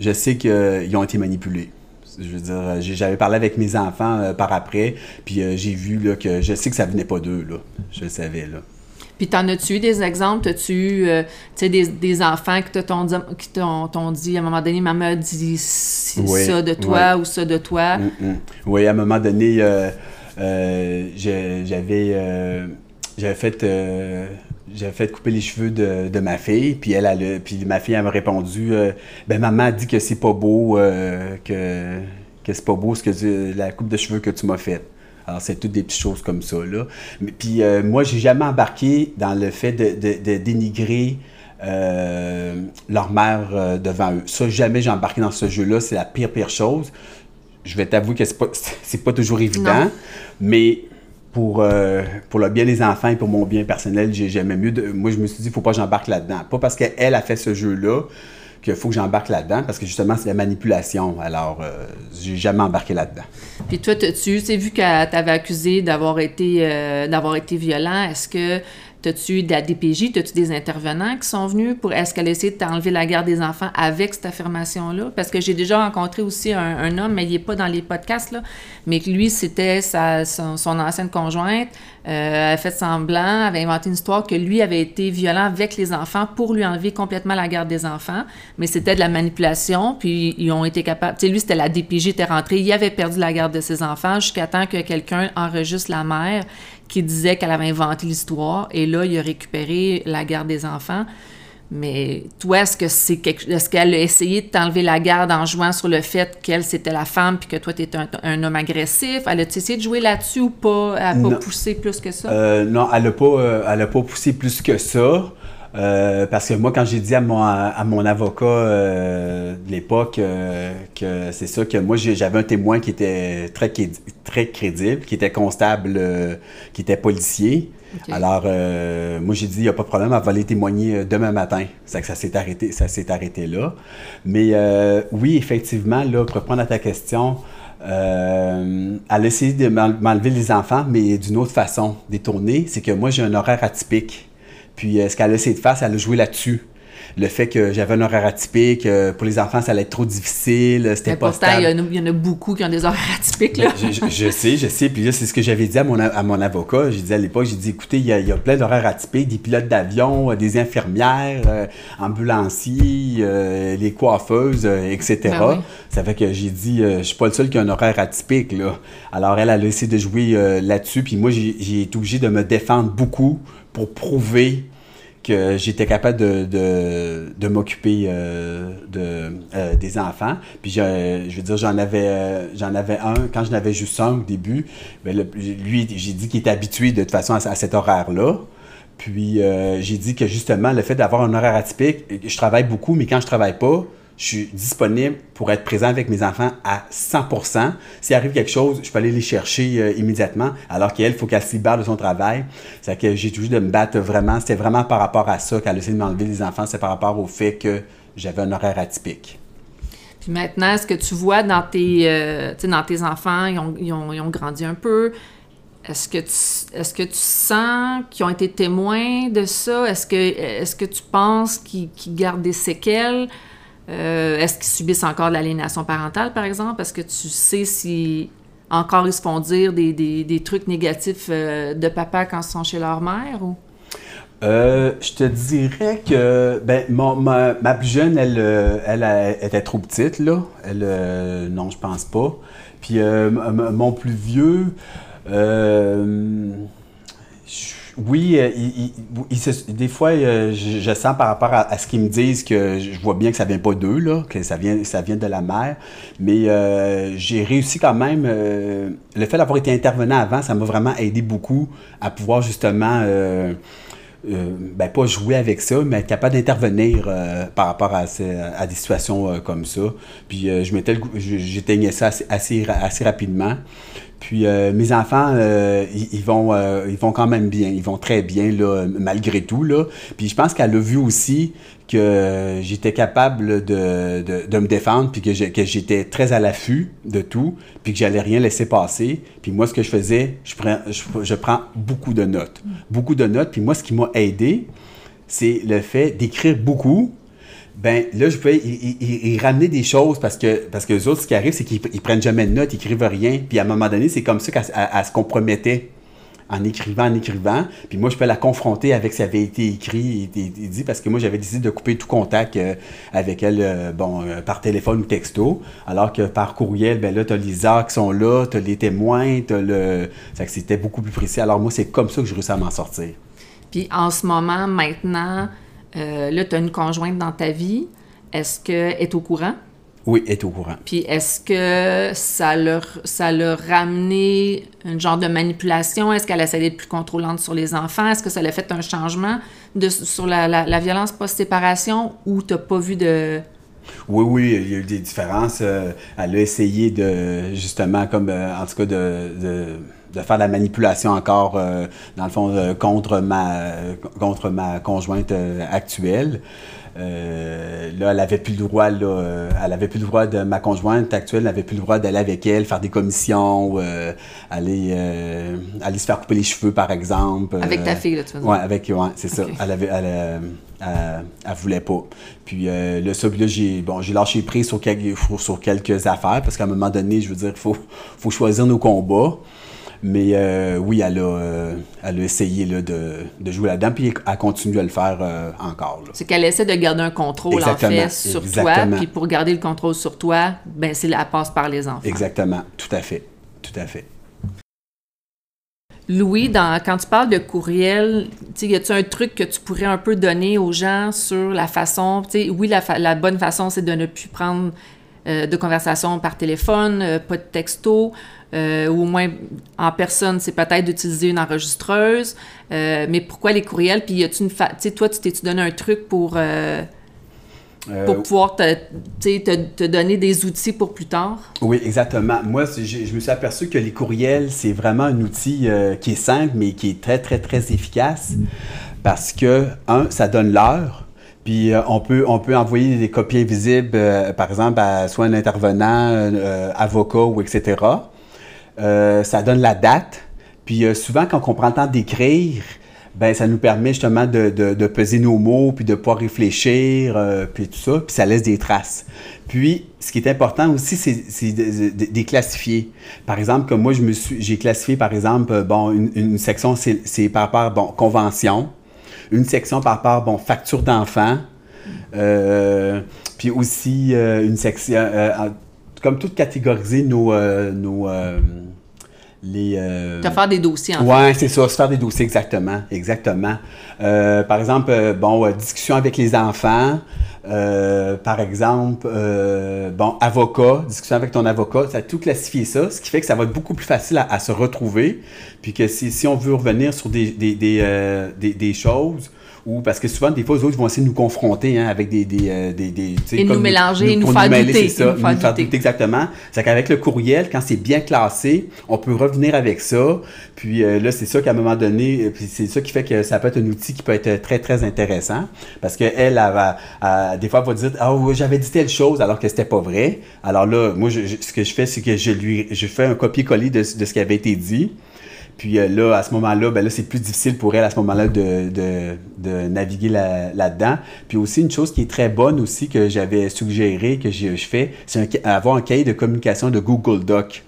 je sais qu'ils ont été manipulés. Je veux dire, j'avais parlé avec mes enfants euh, par après, puis euh, j'ai vu là, que je sais que ça venait pas d'eux, là. Je le savais, là. Puis t'en as-tu eu des exemples? T'as-tu eu euh, des, des, enfants qui t'ont dit, dit, à un moment donné, maman a dit ça de toi ou ça de toi? Mm, mm. Oui, à un moment donné, j'avais j'avais fait j'avais fait couper les cheveux de, ma fille, puis elle, elle, puis ma fille elle m'a répondu euh, ben maman a dit que c'est pas beau, euh, que, que c'est pas beau ce que la coupe de cheveux que tu m'as faite. Alors c'est toutes des petites choses comme ça là. Mais, puis euh, moi j'ai jamais embarqué dans le fait de, dénigrer leur mère devant eux. Ça jamais j'ai embarqué dans ce jeu-là, c'est la pire pire chose. Je vais t'avouer que c'est pas c'est pas toujours évident, mais pour, euh, pour le bien des enfants et pour mon bien personnel, j'ai jamais mieux. De... Moi, je me suis dit, faut pas que j'embarque là-dedans. Pas parce qu'elle a fait ce jeu-là qu'il faut que j'embarque là-dedans, parce que justement, c'est la manipulation. Alors, euh, j'ai jamais embarqué là-dedans. Puis toi, tu sais, vu qu'elle t'avait accusé d'avoir été, euh, d'avoir été violent, est-ce que T'as-tu de la DPJ? T'as-tu des intervenants qui sont venus pour. Est-ce qu'elle a essayé de t'enlever la garde des enfants avec cette affirmation-là? Parce que j'ai déjà rencontré aussi un, homme, mais il n'est pas dans les podcasts, mais que lui, c'était son, ancienne conjointe. Euh, a fait semblant, avait inventé une histoire que lui avait été violent avec les enfants pour lui enlever complètement la garde des enfants. Mais c'était de la manipulation, puis ils ont été capables. Tu sais, lui, c'était la DPJ était rentrée, il avait perdu la garde de ses enfants jusqu'à temps que quelqu'un enregistre la mère qui disait qu'elle avait inventé l'histoire. Et là, il a récupéré la garde des enfants. Mais toi, est-ce que c'est quelque... est-ce qu'elle a essayé de t'enlever la garde en jouant sur le fait qu'elle c'était la femme puis que toi tu étais un, homme agressif? Elle a essayé de jouer là-dessus ou pas? Elle n'a pas poussé plus que ça? Euh, Non, elle n'a pas, euh, elle a pas poussé plus que ça. Euh, parce que moi, quand j'ai dit à mon, à mon avocat de l'époque que c'est ça, que moi j'avais un témoin qui était très, très crédible, qui était constable, qui était policier, alors, euh, moi, j'ai dit, il n'y a pas de problème, elle va aller témoigner euh, demain matin. C'est que ça s'est arrêté, ça s'est arrêté là. Mais euh, oui, effectivement, là, pour répondre à ta question, elle a essayé de m'enlever les enfants, mais d'une autre façon, détournée. C'est que moi, j'ai un horaire atypique. Puis, ce qu'elle a essayé de faire, c'est qu'elle a joué là-dessus le fait que j'avais un horaire atypique, euh, pour les enfants, ça allait être trop difficile, c'était pas stable. Il y, en a beaucoup qui ont des horaires atypiques, là. je, sais, je sais. Puis là, c'est ce que j'avais dit à mon, à mon avocat. J'ai dit à l'époque, j'ai dit, écoutez, il y, a, plein d'horaires atypiques, des pilotes d'avion, euh, des infirmières, euh, ambulanciers, les coiffeuses, etc. Ben ça fait que j'ai dit, je suis pas le seul qui a un horaire atypique, là. Alors, elle a essayé de jouer là-dessus. Puis moi, j'ai été obligé de me défendre beaucoup pour prouver que j'étais capable de, m'occuper euh, de, euh, des enfants. Puis je, je veux dire, j'en avais, euh, avais un, quand j'en avais juste un au début, bien, lui, j'ai dit qu'il était habitué de toute façon à, cet horaire-là. Puis j'ai dit que justement, le fait d'avoir un horaire atypique, je travaille beaucoup, mais quand je travaille pas, je suis disponible pour être présent avec mes enfants à 100%. S'il arrive quelque chose, je peux aller les chercher euh, immédiatement, alors qu'elle, il faut qu'elle se libère de son travail. C'est que j'ai toujours de me battre vraiment. C'était vraiment par rapport à ça qu'elle a essayé de m'enlever les enfants. C'est par rapport au fait que j'avais un horaire atypique. Puis maintenant, est-ce que tu vois dans tes, euh, dans tes enfants, ils ont, ils, ont, ils ont, grandi un peu, est-ce que tu, est-ce que tu sens qu'ils ont été témoins de ça? Est-ce que, est-ce que tu penses qu'ils gardent des séquelles? Euh, est-ce qu'ils subissent encore de l'aliénation parentale, par exemple? Est-ce que tu sais si encore ils se font dire des, trucs négatifs euh, de papa quand ils sont chez leur mère? Ou? Euh, je te dirais que ben, ma, plus jeune, elle, était trop petite, là. Elle, non, je pense pas. Puis mon plus vieux, oui, euh, des fois, euh, je, sens par rapport à, ce qu'ils me disent que je vois bien que ça vient pas d'eux, là, que ça vient, ça vient de la mère. Mais euh, j'ai réussi quand même. le fait d'avoir été intervenant avant, ça m'a vraiment aidé beaucoup à pouvoir justement. ben, pas jouer avec ça, mais être capable d'intervenir par rapport à, à, des situations comme ça. Puis je m'étais, j'éteignais ça assez, assez rapidement. Puis euh, mes enfants, euh, ils, vont, euh, ils vont quand même bien, ils vont très bien là, malgré tout. Là. Puis je pense qu'elle a vu aussi que j'étais capable de, de, me défendre, puis que, j'étais très à l'affût de tout, puis que j'allais rien laisser passer. Puis moi, ce que je faisais, je prends, je, prends beaucoup de notes. Beaucoup de notes. Puis moi, ce qui m'a aidé, c'est le fait d'écrire beaucoup, ben là, je peux y, ramener des choses parce que, parce que les autres, ce qui arrive, c'est qu'ils prennent jamais de notes, ils écrivent rien. Puis à un moment donné, c'est comme ça qu'elle se compromettait en écrivant, en écrivant. Puis moi, je peux la confronter avec ce qui avait été écrit et, dit parce que moi, j'avais décidé de couper tout contact euh, avec elle, euh, bon, euh, par téléphone ou texto. Alors que par courriel, ben là, tu as les heures qui sont là, tu as les témoins, tu le. Ça que c'était beaucoup plus précis. Alors moi, c'est comme ça que je réussis à m'en sortir. Puis en ce moment, maintenant, euh, là, tu as une conjointe dans ta vie. Est-ce qu'elle est au courant? Oui, elle est au courant. Puis est-ce que ça leur, ça leur ramené un genre de manipulation? Est-ce qu'elle essaie d'être plus contrôlante sur les enfants? Est-ce que ça l'a fait un changement de, sur la, la, violence post-séparation ou tu n'as pas vu de... Oui, oui, il y a eu des différences. Euh, elle a essayé de, justement, comme, euh, en tout cas, de de faire de la manipulation encore, euh, dans le fond, euh, contre, ma, contre ma conjointe euh, actuelle. là, elle avait plus le droit, là, elle avait plus le droit de ma conjointe actuelle, elle n'avait plus le droit d'aller avec elle, faire des commissions, aller, aller se faire couper les cheveux, par exemple. Avec ta fille, là, tu veux dire? Oui, avec, ouais, c'est ça. Elle avait, elle, elle, voulait pas. Puis le ça, là, j'ai, bon, j'ai lâché prise sur, quelques, sur quelques affaires, parce qu'à un moment donné, je veux dire, il faut, faut choisir nos combats. Mais euh, oui, elle a, euh, elle a essayé là, de, de, jouer là-dedans, puis elle continue à le faire euh, encore. C'est qu'elle essaie de garder un contrôle, en fait, sur toi. Puis pour garder le contrôle sur toi, ben, c'est, elle passe par les enfants. Exactement, tout à fait. Tout à fait. Louis, dans, quand tu parles de courriel, y a-tu un truc que tu pourrais un peu donner aux gens sur la façon, oui, la, la, bonne façon, c'est de ne plus prendre euh, de conversation par téléphone, euh, pas de texto, euh, ou au moins en personne, c'est peut-être d'utiliser une enregistreuse. mais pourquoi les courriels? Puis, y a-tu une. Tu sais, toi, tu t'es-tu donné un truc pour pour pouvoir te, te, donner des outils pour plus tard? Oui, exactement. Moi, je, me suis aperçu que les courriels, c'est vraiment un outil qui est simple, mais qui est très, très, très efficace parce que, un, ça donne l'heure. Puis euh, on, peut, on peut envoyer des copies invisibles, par exemple, à soit un intervenant, avocat ou etc. ça donne la date. Puis souvent, quand on prend le temps d'écrire, ben ça nous permet justement de, de, peser nos mots, puis de pouvoir réfléchir, euh, puis tout ça, puis ça laisse des traces. Puis, ce qui est important aussi, c'est de, les classifier. Par exemple, comme moi, j'ai classifié, par exemple, euh, bon, une, une section, c'est par rapport, bon, convention, une section par rapport, bon, facture d'enfant, euh, puis aussi une section, comme tout catégoriser nos, nos les. Euh... faire des dossiers, en ouais, c'est ça, se faire des dossiers, exactement. Exactement. Euh, par exemple, euh, bon, euh, discussion avec les enfants. par exemple, bon, avocat, discussion avec ton avocat, ça a tout classifié ça, ce qui fait que ça va être beaucoup plus facile à, se retrouver. Puis que si, si, on veut revenir sur des, des, des, des choses, ou parce que souvent, des fois, les autres vont essayer de nous confronter hein, avec des. des, euh, des, des et nous mélanger, nous, nous faire douter. C'est ça, nous faire, douter. Exactement. C'est qu'avec le courriel, quand c'est bien classé, on peut revenir avec ça. Puis euh, là, c'est ça qu'à un moment donné, euh, c'est ça qui fait que ça peut être un outil qui peut être très, très intéressant. Parce qu'elle, elle, va, des fois, elle va dire Ah, oh, j'avais dit telle chose alors que c'était pas vrai. Alors là, moi, ce que je fais, c'est que je lui je fais un copier-coller de, de ce qui avait été dit. Puis euh, là, à ce moment-là, ben là, c'est plus difficile pour elle à ce moment-là de, de, naviguer là-dedans. Puis aussi, une chose qui est très bonne aussi que j'avais suggéré, que je, fais, c'est avoir un cahier de communication de Google Doc.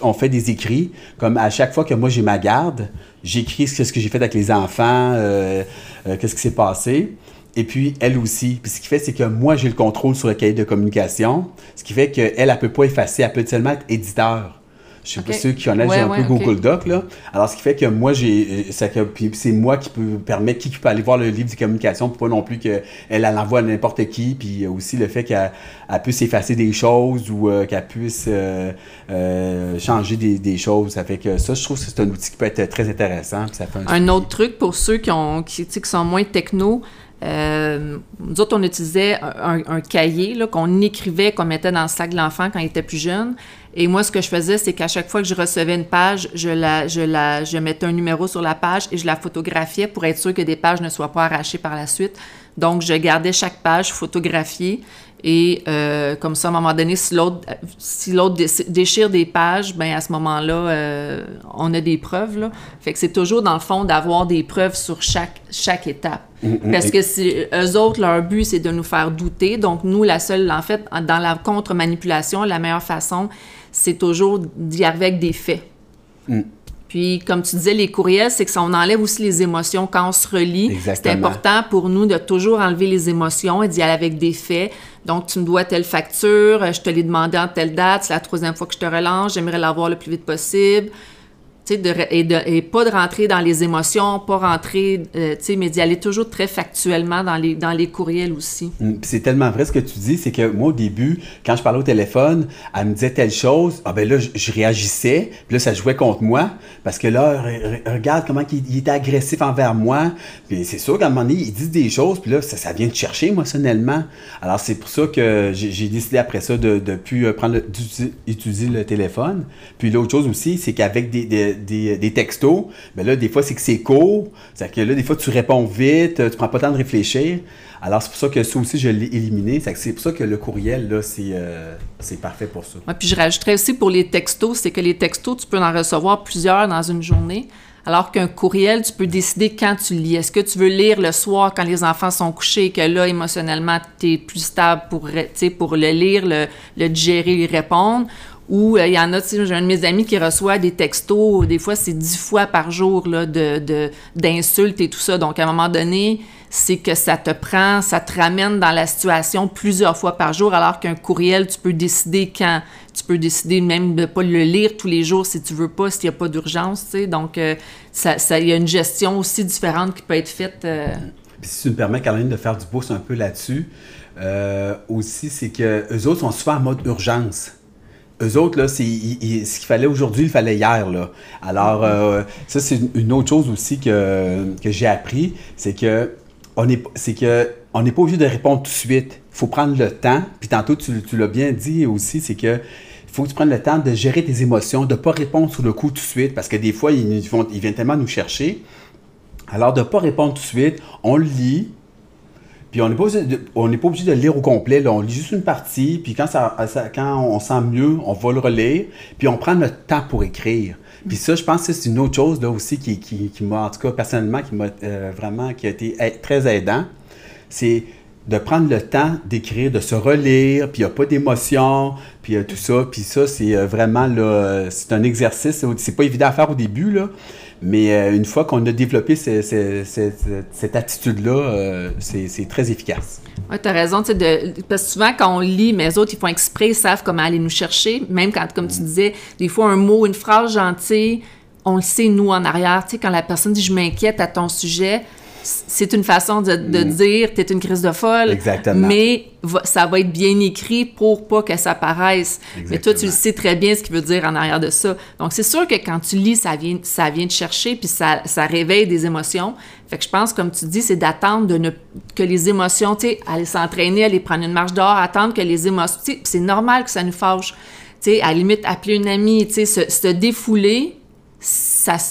on fait des écrits, comme à chaque fois que moi j'ai ma garde, j'écris ce que j'ai fait avec les enfants, euh, euh, qu'est-ce qui s'est passé. Et puis, elle aussi. Puis ce qui fait, c'est que moi, j'ai le contrôle sur le cahier de communication. Ce qui fait qu'elle, elle ne peut pas effacer. Elle peut seulement être éditeur. Je sais pas ceux qui en a, un peu Google Doc, là. Alors, ce qui fait que moi, j'ai, c'est moi qui peut permettre, qui peut aller voir le livre de communication, pour pas non plus qu'elle elle l'envoie à n'importe qui, puis aussi le fait qu'elle puisse effacer des choses ou euh, qu'elle puisse euh, euh, changer des, choses. Ça fait que ça, je trouve que c'est un outil qui peut être très intéressant. ça fait un, autre truc pour ceux qui, ont, qui, qui sont moins techno, euh, nous autres, on utilisait un, cahier qu'on écrivait, qu'on mettait dans le sac de l'enfant quand il était plus jeune. Et moi, ce que je faisais, c'est qu'à chaque fois que je recevais une page, je, la, je, la, je mettais un numéro sur la page et je la photographiais pour être sûr que des pages ne soient pas arrachées par la suite. Donc, je gardais chaque page photographiée et euh, comme ça, à un moment donné, si l'autre si l'autre déchire des pages, ben à ce moment-là, euh, on a des preuves. Là. Fait que c'est toujours dans le fond d'avoir des preuves sur chaque, chaque étape. Mm, mm, Parce que si eux autres, leur but, c'est de nous faire douter. Donc, nous, la seule, en fait, dans la contre-manipulation, la meilleure façon, c'est toujours d'y arriver avec des faits. Mm. Puis, comme tu disais, les courriels, c'est que ça, on enlève aussi les émotions quand on se relie. C'est important pour nous de toujours enlever les émotions et d'y aller avec des faits. Donc, tu me dois telle facture, je te l'ai demandé en telle date, c'est la troisième fois que je te relance, j'aimerais l'avoir le plus vite possible et, de, et pas de rentrer dans les émotions, pas rentrer, euh, mais d'y aller toujours très factuellement dans les, dans les courriels aussi. Mm, c'est tellement vrai ce que tu dis, c'est que moi, au début, quand je parlais au téléphone, elle me disait telle chose, ah ben là, je, réagissais, puis là, ça jouait contre moi, parce que là, regarde comment il, il, était agressif envers moi, puis c'est sûr qu'à un moment donné, il dit des choses, puis là, ça, vient de chercher émotionnellement. Alors, c'est pour ça que j'ai décidé après ça de ne plus euh, prendre, d'utiliser le téléphone. Puis l'autre chose aussi, c'est qu'avec des, textos, mais là, des fois, c'est que c'est court. C'est-à-dire que là, des fois, tu réponds vite, tu prends pas le temps de réfléchir. Alors, c'est pour ça que ça aussi, je l'ai éliminé. C'est pour ça que le courriel, là, c'est euh, parfait pour ça. puis je rajouterais aussi pour les textos, c'est que les textos, tu peux en recevoir plusieurs dans une journée. Alors qu'un courriel, tu peux décider quand tu lis. Est-ce que tu veux lire le soir quand les enfants sont couchés, que là, émotionnellement, tu es plus stable pour, pour le lire, le, le digérer, lui répondre? Ou euh, il y en a, tu sais, j'ai un de mes amis qui reçoit des textos, des fois c'est dix fois par jour là, de, d'insultes et tout ça. Donc, à un moment donné, c'est que ça te prend, ça te ramène dans la situation plusieurs fois par jour, alors qu'un courriel, tu peux décider quand, tu peux décider même de ne pas le lire tous les jours si tu veux pas, s'il n'y a pas d'urgence, tu sais. Donc, euh, ça, il y a une gestion aussi différente qui peut être faite. Euh. Si tu me permets, Caroline, de faire du pouce un peu là-dessus, aussi, c'est que eux autres sont souvent en mode urgence. Eux autres, là, c'est, ce qu'il fallait aujourd'hui, il fallait hier. Là. Alors, ça, c'est une autre chose aussi que, que j'ai appris, c'est que on est, c'est que on n'est pas obligé de répondre tout de suite. Il faut prendre le temps. Puis tantôt, tu, l'as bien dit aussi, c'est que faut que tu prennes le temps de gérer tes émotions, de ne pas répondre sur le coup tout de suite, parce que des fois, ils, ils viennent tellement nous chercher. Alors, de ne pas répondre tout de suite, on le lit, puis on n'est pas, pas, obligé de lire au complet, on lit juste une partie, puis quand, ça, quand on sent mieux, on va le relire, puis on prend le temps pour écrire. Puis ça, je pense que c'est une autre chose là aussi qui, qui, qui m'a, en tout cas personnellement, qui m'a euh, vraiment, qui a été très aidant, c'est de prendre le temps d'écrire, de se relire, puis il n'y a pas d'émotion, puis tout ça. Puis ça, c'est euh, vraiment, là, c'est un exercice, c'est pas évident à faire au début, là, mais euh, une fois qu'on a développé cette attitude-là, c'est très efficace. Oui, tu as raison. De, parce que souvent, quand on lit, mais les autres, ils font exprès, ils savent comment aller nous chercher. Même quand, comme tu disais, des fois, un mot, une phrase gentille, on le sait, nous, en arrière. Tu sais, quand la personne dit « je m'inquiète à ton sujet », c'est une façon de, de mm. dire t'es une crise de folle. Exactement. Mais ça va être bien écrit pour pas que ça paraisse. Mais toi, tu le sais très bien ce qu'il veut dire en arrière de ça. Donc, c'est sûr que quand tu lis, ça vient, ça vient te chercher, puis ça, ça réveille des émotions. Fait que je pense, comme tu dis, c'est d'attendre de ne, que les émotions, tu sais, aller s'entraîner, aller prendre une marche dehors, attendre que les émotions, tu sais, c'est normal que ça nous fâche. Tu sais, à la limite, appeler une amie, tu sais, se, se défouler, ça, tu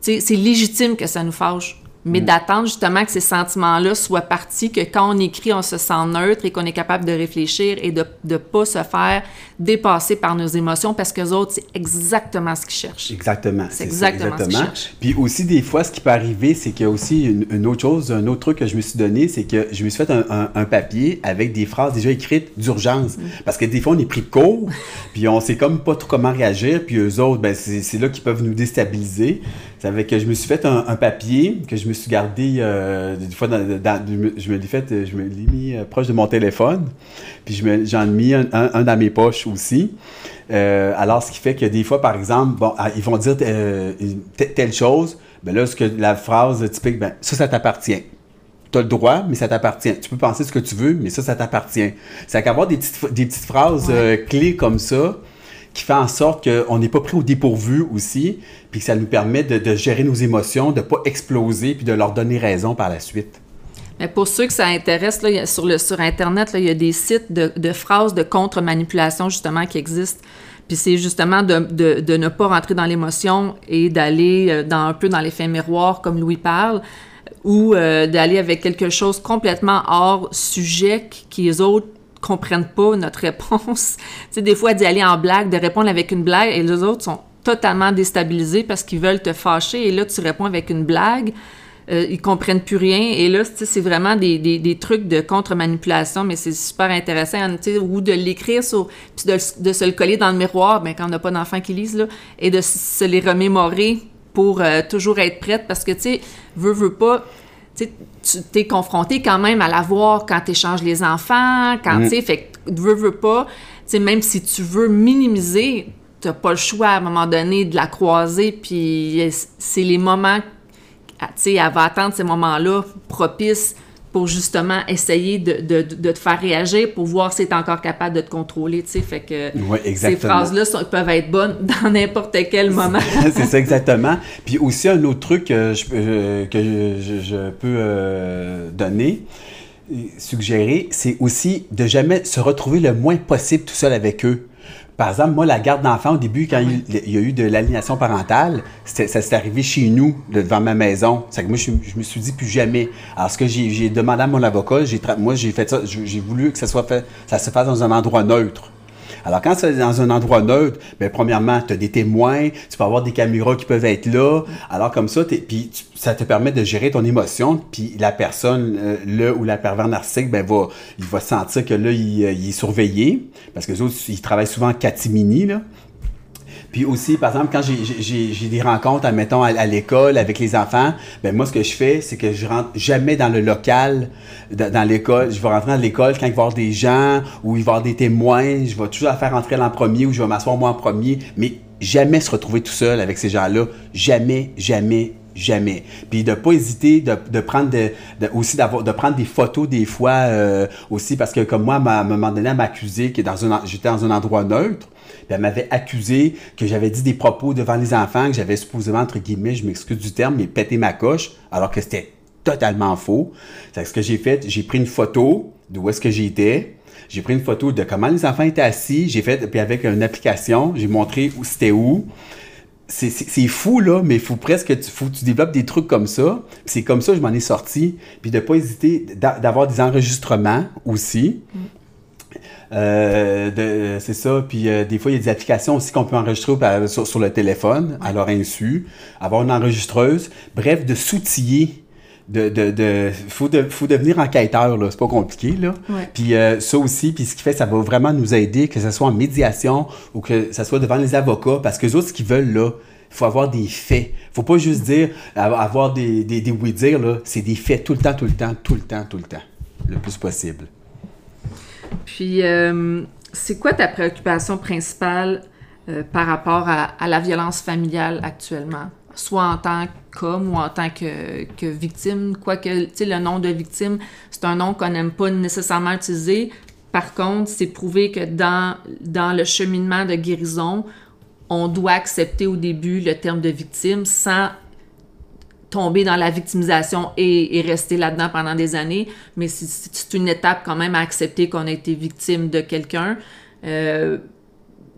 sais, c'est légitime que ça nous fâche mais mm. d'attendre justement que ces sentiments-là soient partis, que quand on écrit, on se sent neutre et qu'on est capable de réfléchir et de ne pas se faire dépasser par nos émotions parce que les autres, c'est exactement ce qu'ils cherchent. Exactement. C'est exactement, ce qu'ils cherchent. Puis aussi, des fois, ce qui peut arriver, c'est qu'il y a aussi une, autre chose, un autre truc que je me suis donné, c'est que je me suis fait un, papier avec des phrases déjà écrites d'urgence. Mm. Parce que des fois, on est pris de court, puis on sait comme pas trop comment réagir, puis eux autres, ben, c'est là qu'ils peuvent nous déstabiliser. Ça fait que je me suis fait un, papier que je me suis gardé euh, des fois dans, je me l'ai fait je me l'ai mis euh, proche de mon téléphone puis j'en ai mis un, dans mes poches aussi euh, alors ce qui fait que des fois par exemple bon ah, ils vont dire telle chose ben là ce que la phrase typique ben ça ça t'appartient tu as le droit, mais ça t'appartient. Tu peux penser ce que tu veux, mais ça, ça t'appartient. C'est qu'avoir des petites, des petites phrases clés comme ça, qui fait en sorte qu'on n'est pas pris au dépourvu aussi, puis que ça nous permet de, gérer nos émotions, de ne pas exploser, puis de leur donner raison par la suite. Mais pour ceux que ça intéresse, là, sur, le, sur Internet, il y a des sites de, phrases de contre-manipulation justement qui existent. Puis c'est justement de, de, ne pas rentrer dans l'émotion et d'aller euh, dans, un peu dans l'effet miroir, comme Louis parle, ou euh, d'aller avec quelque chose complètement hors sujet qui les autres comprennent pas notre réponse. tu sais, des fois, d'y aller en blague, de répondre avec une blague, et les autres sont totalement déstabilisés parce qu'ils veulent te fâcher, et là, tu réponds avec une blague. Euh, ils comprennent plus rien. Et là, c'est vraiment des, des, trucs de contre-manipulation, mais c'est super intéressant, ou de l'écrire, puis de, se le coller dans le miroir, ben, quand on n'a pas d'enfants qui lisent, là, et de se les remémorer pour euh, toujours être prête, parce que, tu sais, veut, veut pas, tu t'es confronté quand même à la voir quand tu échanges les enfants, quand mm. tu sais, fait que veux, veux pas, tu sais, même si tu veux minimiser, tu n'as pas le choix à un moment donné de la croiser, puis c'est les moments, tu sais, elle va attendre ces moments-là propices pour justement essayer de, de, de, te faire réagir pour voir si tu es encore capable de te contrôler, tu sais, fait que ces phrases-là peuvent être bonnes dans n'importe quel moment. c'est ça, exactement. Puis aussi, un autre truc que je, euh, que je, je peux euh, donner, suggérer, c'est aussi de jamais se retrouver le moins possible tout seul avec eux. Par exemple, moi, la garde d'enfants, au début, quand il, y a eu de l'aliénation parentale, ça s'est arrivé chez nous, devant ma maison. C'est que moi, je, me suis dit plus jamais. Alors, ce que j'ai demandé à mon avocat, moi, j'ai fait ça, j'ai voulu que ça, soit fait, ça se fasse dans un endroit neutre. Alors, quand c'est dans un endroit neutre, bien, premièrement, tu as des témoins, tu peux avoir des caméras qui peuvent être là. Alors, comme ça, puis ça te permet de gérer ton émotion. Puis la personne, euh, le ou la pervers narcissique, ben, va, il va sentir que là, il, euh, est surveillé. Parce que les autres, ils travaillent souvent en catimini, là. Puis aussi, par exemple, quand j'ai des rencontres, admettons, à, à l'école avec les enfants, ben moi, ce que je fais, c'est que je rentre jamais dans le local, dans, l'école. Je vais rentrer dans l'école quand il va y avoir des gens ou il va y avoir des témoins. Je vais toujours faire rentrer en premier ou je vais m'asseoir moi en premier. Mais jamais se retrouver tout seul avec ces gens-là. Jamais, jamais, jamais. Puis de pas hésiter de, de prendre de, aussi d'avoir de prendre des photos des fois euh, aussi parce que comme moi à un moment donné elle m'a accusé que dans un j'étais dans un endroit neutre puis elle m'avait accusé que j'avais dit des propos devant les enfants que j'avais supposément entre guillemets je m'excuse du terme mais pété ma coche alors que c'était totalement faux. C'est ce que j'ai fait, j'ai pris une photo d'où est-ce que j'étais. J'ai pris une photo de comment les enfants étaient assis. J'ai fait, puis avec une application, j'ai montré où c'était où c'est fou, là, mais il faut presque que tu, faut tu développes des trucs comme ça. C'est comme ça que je m'en ai sorti. Puis de ne pas hésiter d'avoir des enregistrements aussi. Mm. Euh, c'est ça. Puis euh, des fois, il y a des applications aussi qu'on peut enregistrer sur, le téléphone, à leur insu. Avoir une enregistreuse. Bref, de s'outiller de, de, de faut, de, faut devenir enquêteur, là. C'est pas compliqué, là. Puis euh, ça aussi, puis ce qui fait, ça va vraiment nous aider, que ce soit en médiation ou que ce soit devant les avocats, parce que les autres, ce qu'ils veulent, là, il faut avoir des faits. faut pas juste dire, avoir des, des, des oui-dire, là. C'est des faits tout le temps, tout le temps, tout le temps, tout le temps. Le plus possible. Puis, euh, c'est quoi ta préoccupation principale euh, par rapport à, la violence familiale actuellement? soit en tant qu'homme ou en tant que, que victime. Quoique, tu sais, le nom de victime, c'est un nom qu'on n'aime pas nécessairement utiliser. Par contre, c'est prouvé que dans, dans le cheminement de guérison, on doit accepter au début le terme de victime sans tomber dans la victimisation et, rester là-dedans pendant des années, mais c'est une étape quand même à accepter qu'on a été victime de quelqu'un. Euh,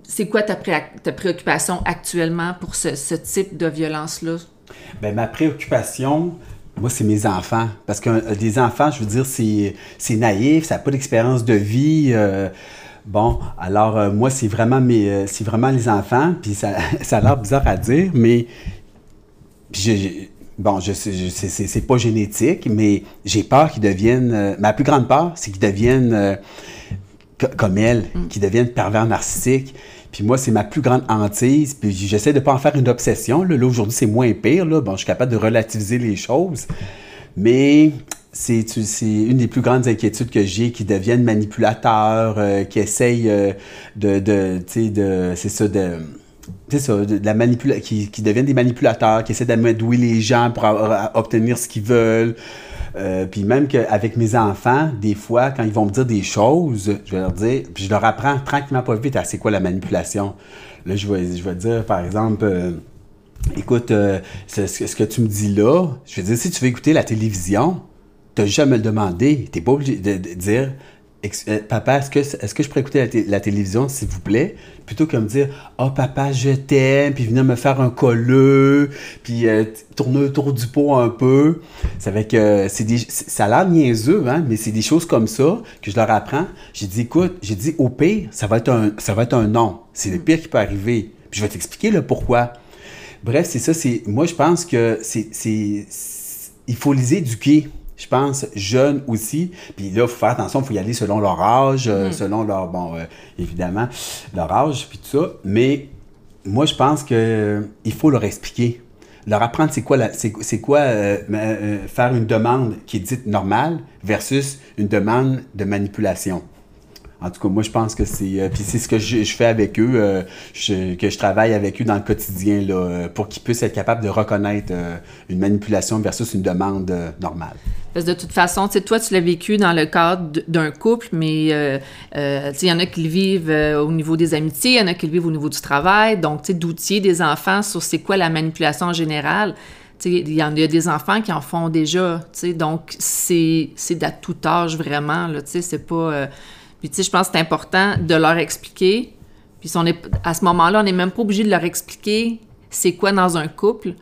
c'est quoi ta, préoccupation actuellement pour ce, type de violence-là? Bien, ma préoccupation, moi, c'est mes enfants. Parce que euh, des enfants, je veux dire, c'est naïf, ça n'a pas d'expérience de vie. Euh, bon, alors moi, c'est vraiment, mes, vraiment les enfants. Puis ça, ça a l'air bizarre à dire, mais bon, je sais, c'est pas génétique, mais j'ai peur qu'ils deviennent. ma plus grande peur, c'est qu'ils deviennent comme elle, mm. qu'ils deviennent pervers narcissiques. Puis moi, c'est ma plus grande hantise. Puis j'essaie de pas en faire une obsession. Là, aujourd'hui, c'est moins pire. Là. Bon, je suis capable de relativiser les choses. Mais c'est une des plus grandes inquiétudes que j'ai, qui deviennent manipulateurs, euh, qui essayent euh, de, de tu sais, de, c'est ça, de, ça, de, la manipula qui, deviennent des manipulateurs, qui essaient d'amadouer les gens pour obtenir ce qu'ils veulent. Euh, puis même qu'avec mes enfants, des fois, quand ils vont me dire des choses, je vais leur dire, puis je leur apprends tranquillement pas vite à c'est quoi la manipulation. Là, je vais, je vais dire, par exemple, euh, écoute, euh, ce, que tu me dis là, je vais dire, si tu veux écouter la télévision, tu n'as jamais le demander. Tu n'es pas obligé de dire, papa, est-ce que, est que je pourrais écouter la, télévision, s'il vous plaît? Plutôt que me dire, oh papa, je t'aime, puis venir me faire un colleux, puis euh, tourner autour du pot un peu. Ça fait que c'est des, ça a l'air niaiseux, hein, mais c'est des choses comme ça que je leur apprends. J'ai dit, écoute, j'ai dit, au pire, ça va être un, ça va être un non. C'est le pire qui peut arriver. Puis je vais t'expliquer le pourquoi. Bref, c'est ça, c'est, moi je pense que c'est, c'est, il faut les éduquer je pense, jeunes aussi. Puis là, il faut faire attention, il faut y aller selon leur âge, euh, mm. selon leur, bon, euh, évidemment, leur âge, puis tout ça. Mais moi, je pense qu'il euh, faut leur expliquer. Leur apprendre c'est quoi, c'est, quoi faire une demande qui est dite normale versus une demande de manipulation. En tout cas, moi, je pense que c'est. Euh, puis c'est ce que je, fais avec eux, euh, que je travaille avec eux dans le quotidien, là, euh, pour qu'ils puissent être capables de reconnaître une manipulation versus une demande normale. Parce que de toute façon, tu toi, tu l'as vécu dans le cadre d'un couple, mais il y en a qui le vivent au niveau des amitiés, il y en a qui le vivent au niveau du travail. Donc, tu sais, d'outiller des enfants sur c'est quoi la manipulation en général. Il y en a des enfants qui en font déjà, donc c'est d'à tout âge vraiment, sais, c'est pas... Puis, tu sais, je pense que c'est important de leur expliquer. Puis, on est, à ce moment-là, on n'est même pas obligé de leur expliquer c'est quoi dans un couple,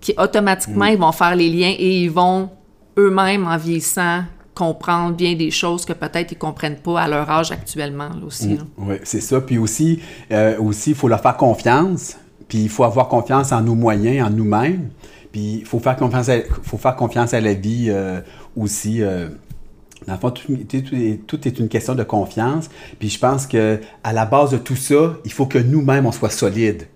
qui automatiquement, ils vont faire les liens et ils vont eux-mêmes, en vieillissant, comprendre bien des choses que peut-être ils comprennent pas à leur âge actuellement aussi. Mm. Oui, c'est ça. Puis aussi, euh, aussi, il faut leur faire confiance. Puis il faut avoir confiance en nos moyens, en nous-mêmes. Puis il faut faire confiance, à, faut faire confiance à la vie euh, aussi. Euh, dans le fond, tout, est une question de confiance. Puis je pense que à la base de tout ça, il faut que nous-mêmes, on soit solides.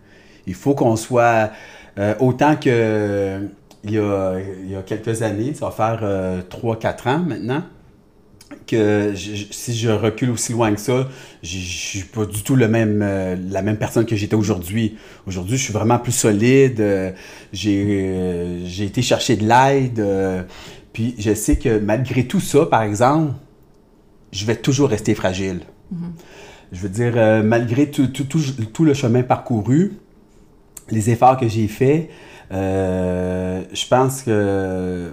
Il faut qu'on soit euh, autant que il y, a, il y a quelques années, ça va faire 3-4 ans maintenant, que si je recule aussi loin que ça, je suis pas du tout le même, la même personne que j'étais aujourd'hui. Aujourd'hui, je suis vraiment plus solide. j'ai été chercher de l'aide. Puis je sais que malgré tout ça, par exemple, je vais toujours rester fragile. Mm-hmm. Je veux dire, euh, malgré tout, tout, tout, le chemin parcouru, les efforts que j'ai faits, euh, je pense que.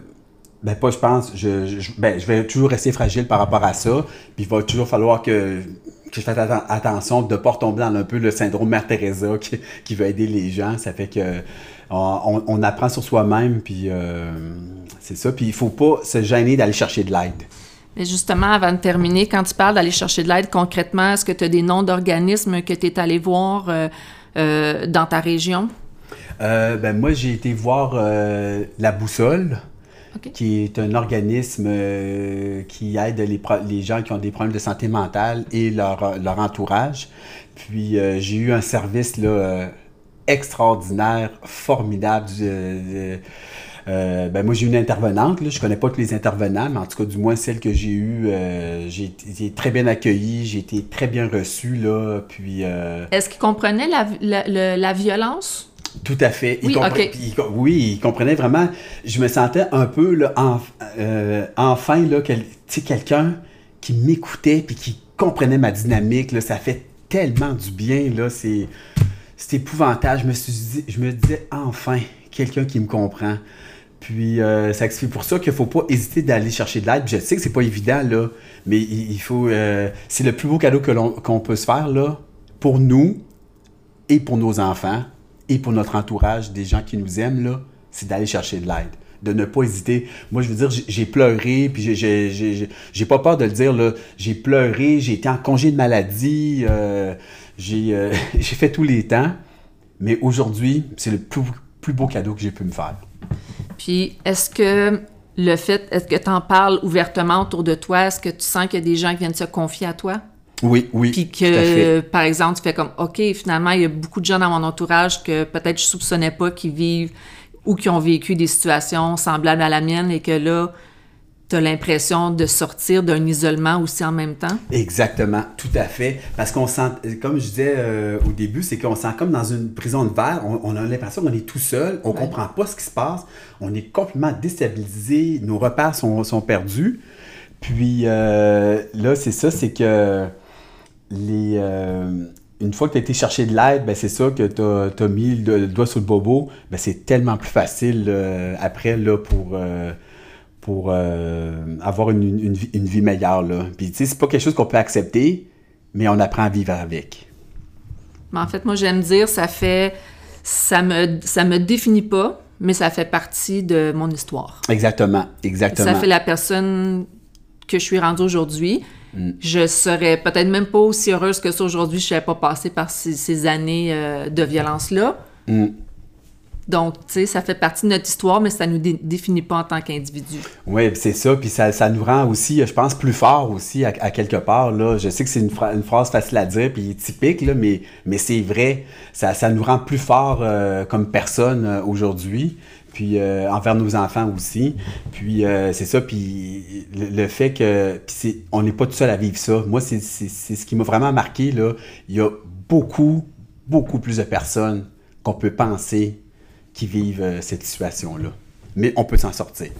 Ben, pas je pense, je, je, ben, je vais toujours rester fragile par rapport à ça. Puis il va toujours falloir que, que je fasse attention de ne pas retomber dans un peu le syndrome Mère Teresa qui, qui veut aider les gens. Ça fait que on, on apprend sur soi-même, puis euh, c'est ça. Puis il faut pas se gêner d'aller chercher de l'aide. Mais justement, avant de terminer, quand tu parles d'aller chercher de l'aide concrètement, est-ce que tu as des noms d'organismes que tu es allé voir euh, euh, dans ta région? Euh, ben moi, j'ai été voir La Boussole, qui est un organisme qui aide les, les, gens qui ont des problèmes de santé mentale et leur, leur entourage. Puis j'ai eu un service là, extraordinaire, formidable. Euh, ben moi, j'ai une intervenante. Là. Je connais pas tous les intervenants, mais en tout cas, du moins celle que j'ai eue, euh, j'ai été très bien accueillie, j'ai été très bien reçue. Là, puis, euh, Est-ce qu'il comprenait la, la, violence? Tout à fait. Oui, il, oui, il comprenait vraiment. Je me sentais un peu là, enfin là, quelqu'un qui m'écoutait puis qui comprenait ma dynamique. Là, ça fait tellement du bien. Là, c'est, c'est épouvantable. Je me, suis dit, je me disais enfin quelqu'un qui me comprend. Puis euh, c'est pour ça qu'il faut pas hésiter d'aller chercher de l'aide. Je sais que c'est pas évident, là, mais il, faut. Euh, c'est le plus beau cadeau que qu'on peut se faire, là, pour nous et pour nos enfants et pour notre entourage, des gens qui nous aiment, là, c'est d'aller chercher de l'aide. De ne pas hésiter. Moi, je veux dire, j'ai pleuré, puis j'ai pas peur de le dire, là. J'ai pleuré, j'ai été en congé de maladie, euh, j'ai fait tous les temps. Mais aujourd'hui, c'est le plus, plus beau cadeau que j'ai pu me faire. Puis, est-ce que le fait, est-ce que tu en parles ouvertement autour de toi? Est-ce que tu sens qu'il y a des gens qui viennent se confier à toi? Oui, oui. Puis que, par exemple, tu fais comme, OK, finalement, il y a beaucoup de gens dans mon entourage que peut-être je soupçonnais pas qui vivent ou qui ont vécu des situations semblables à la mienne et que là, tu as l'impression de sortir d'un isolement aussi en même temps? Exactement, tout à fait. Parce qu'on sent, comme je disais euh, au début, c'est qu'on sent comme dans une prison de verre. On, a l'impression qu'on est tout seul, on ne comprend pas ce qui se passe, on est complètement déstabilisé, nos repères sont, sont perdus. Puis euh, là, c'est ça, c'est que les, euh, une fois que tu as été chercher de l'aide, ben c'est ça que tu as, mis le, doigt sur le bobo, ben c'est tellement plus facile après là, pour pour euh, avoir une, une, une, vie meilleure. Là. Puis, tu sais, c'est pas quelque chose qu'on peut accepter, mais on apprend à vivre avec. Mais en fait, moi, j'aime dire, ça fait. Ça me, ça me définit pas, mais ça fait partie de mon histoire. Exactement, exactement. Ça fait la personne que je suis rendue aujourd'hui. Mm. Je serais peut-être même pas aussi heureuse que ça aujourd'hui je n'avais pas passé par ces, années euh, de violence-là. Mm. Donc, tu sais, ça fait partie de notre histoire, mais ça ne nous définit pas en tant qu'individu. Oui, c'est ça. Puis ça, nous rend aussi, je pense, plus fort aussi à, quelque part. Là. Je sais que c'est une, phrase facile à dire, puis typique, mais, mais c'est vrai. Ça, nous rend plus fort euh, comme personne euh, aujourd'hui puis euh, envers nos enfants aussi. Puis c'est ça, puis le, fait que puis on n'est pas tout seul à vivre ça. Moi, c'est ce qui m'a vraiment marqué. Il y a beaucoup, beaucoup plus de personnes qu'on peut penser qui vivent euh, cette situation-là. Mais on peut s'en sortir.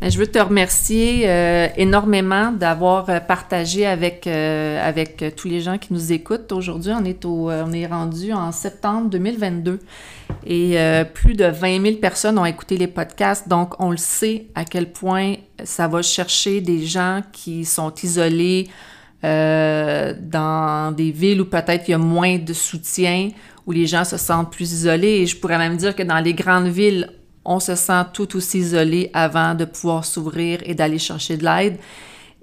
Ben, je veux te remercier euh, énormément d'avoir euh, partagé avec, avec tous les gens qui nous écoutent. Aujourd'hui, on, est on est rendu en septembre 2022 et plus de 20 000 personnes ont écouté les podcasts. Donc, on le sait à quel point ça va chercher des gens qui sont isolés dans des villes où peut-être il y a moins de soutien où les gens se sentent plus isolés. Et je pourrais même dire que dans les grandes villes, on se sent tout aussi isolé avant de pouvoir s'ouvrir et d'aller chercher de l'aide.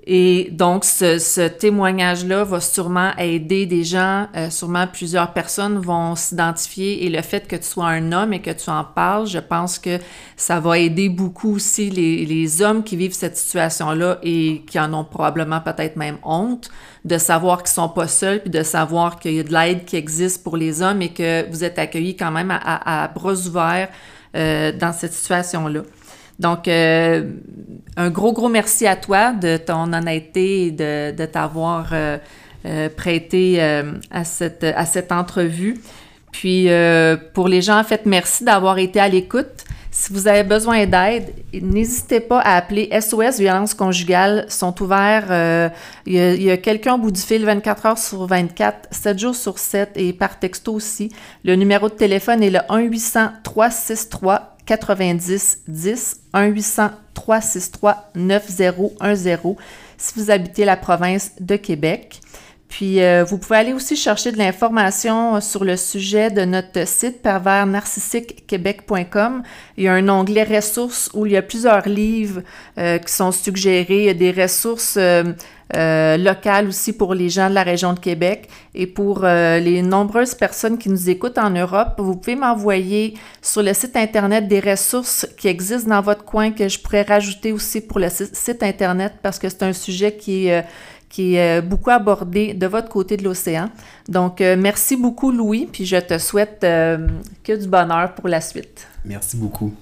Et donc, ce, témoignage-là va sûrement aider des gens, euh, sûrement plusieurs personnes vont s'identifier et le fait que tu sois un homme et que tu en parles, je pense que ça va aider beaucoup aussi les, les hommes qui vivent cette situation-là et qui en ont probablement peut-être même honte de savoir qu'ils sont pas seuls puis de savoir qu'il y a de l'aide qui existe pour les hommes et que vous êtes accueillis quand même à, à, bras ouverts euh, dans cette situation-là. Donc, euh, un gros, gros merci à toi de ton honnêteté et de, de t'avoir euh, euh prêté à, cette, à cette entrevue. Puis, pour les gens, en fait, merci d'avoir été à l'écoute. Si vous avez besoin d'aide, n'hésitez pas à appeler SOS Violence Conjugale. Ils sont ouverts. il y a, quelqu'un au bout du fil 24 heures sur 24, 7 jours sur 7 et par texto aussi. Le numéro de téléphone est le 1-800-363 90 10 1 800 363 9010 si vous habitez la province de Québec. Puis, euh, vous pouvez aller aussi chercher de l'information sur le sujet de notre site pervers-narcissique-québec.com. Il y a un onglet ressources où il y a plusieurs livres euh, qui sont suggérés. Il y a des ressources euh, locales aussi pour les gens de la région de Québec. Et pour les nombreuses personnes qui nous écoutent en Europe, vous pouvez m'envoyer sur le site Internet des ressources qui existent dans votre coin que je pourrais rajouter aussi pour le site Internet parce que c'est un sujet qui est est euh, beaucoup abordé de votre côté de l'océan. Donc, euh, merci beaucoup, Louis, puis je te souhaite euh, que du bonheur pour la suite. Merci beaucoup.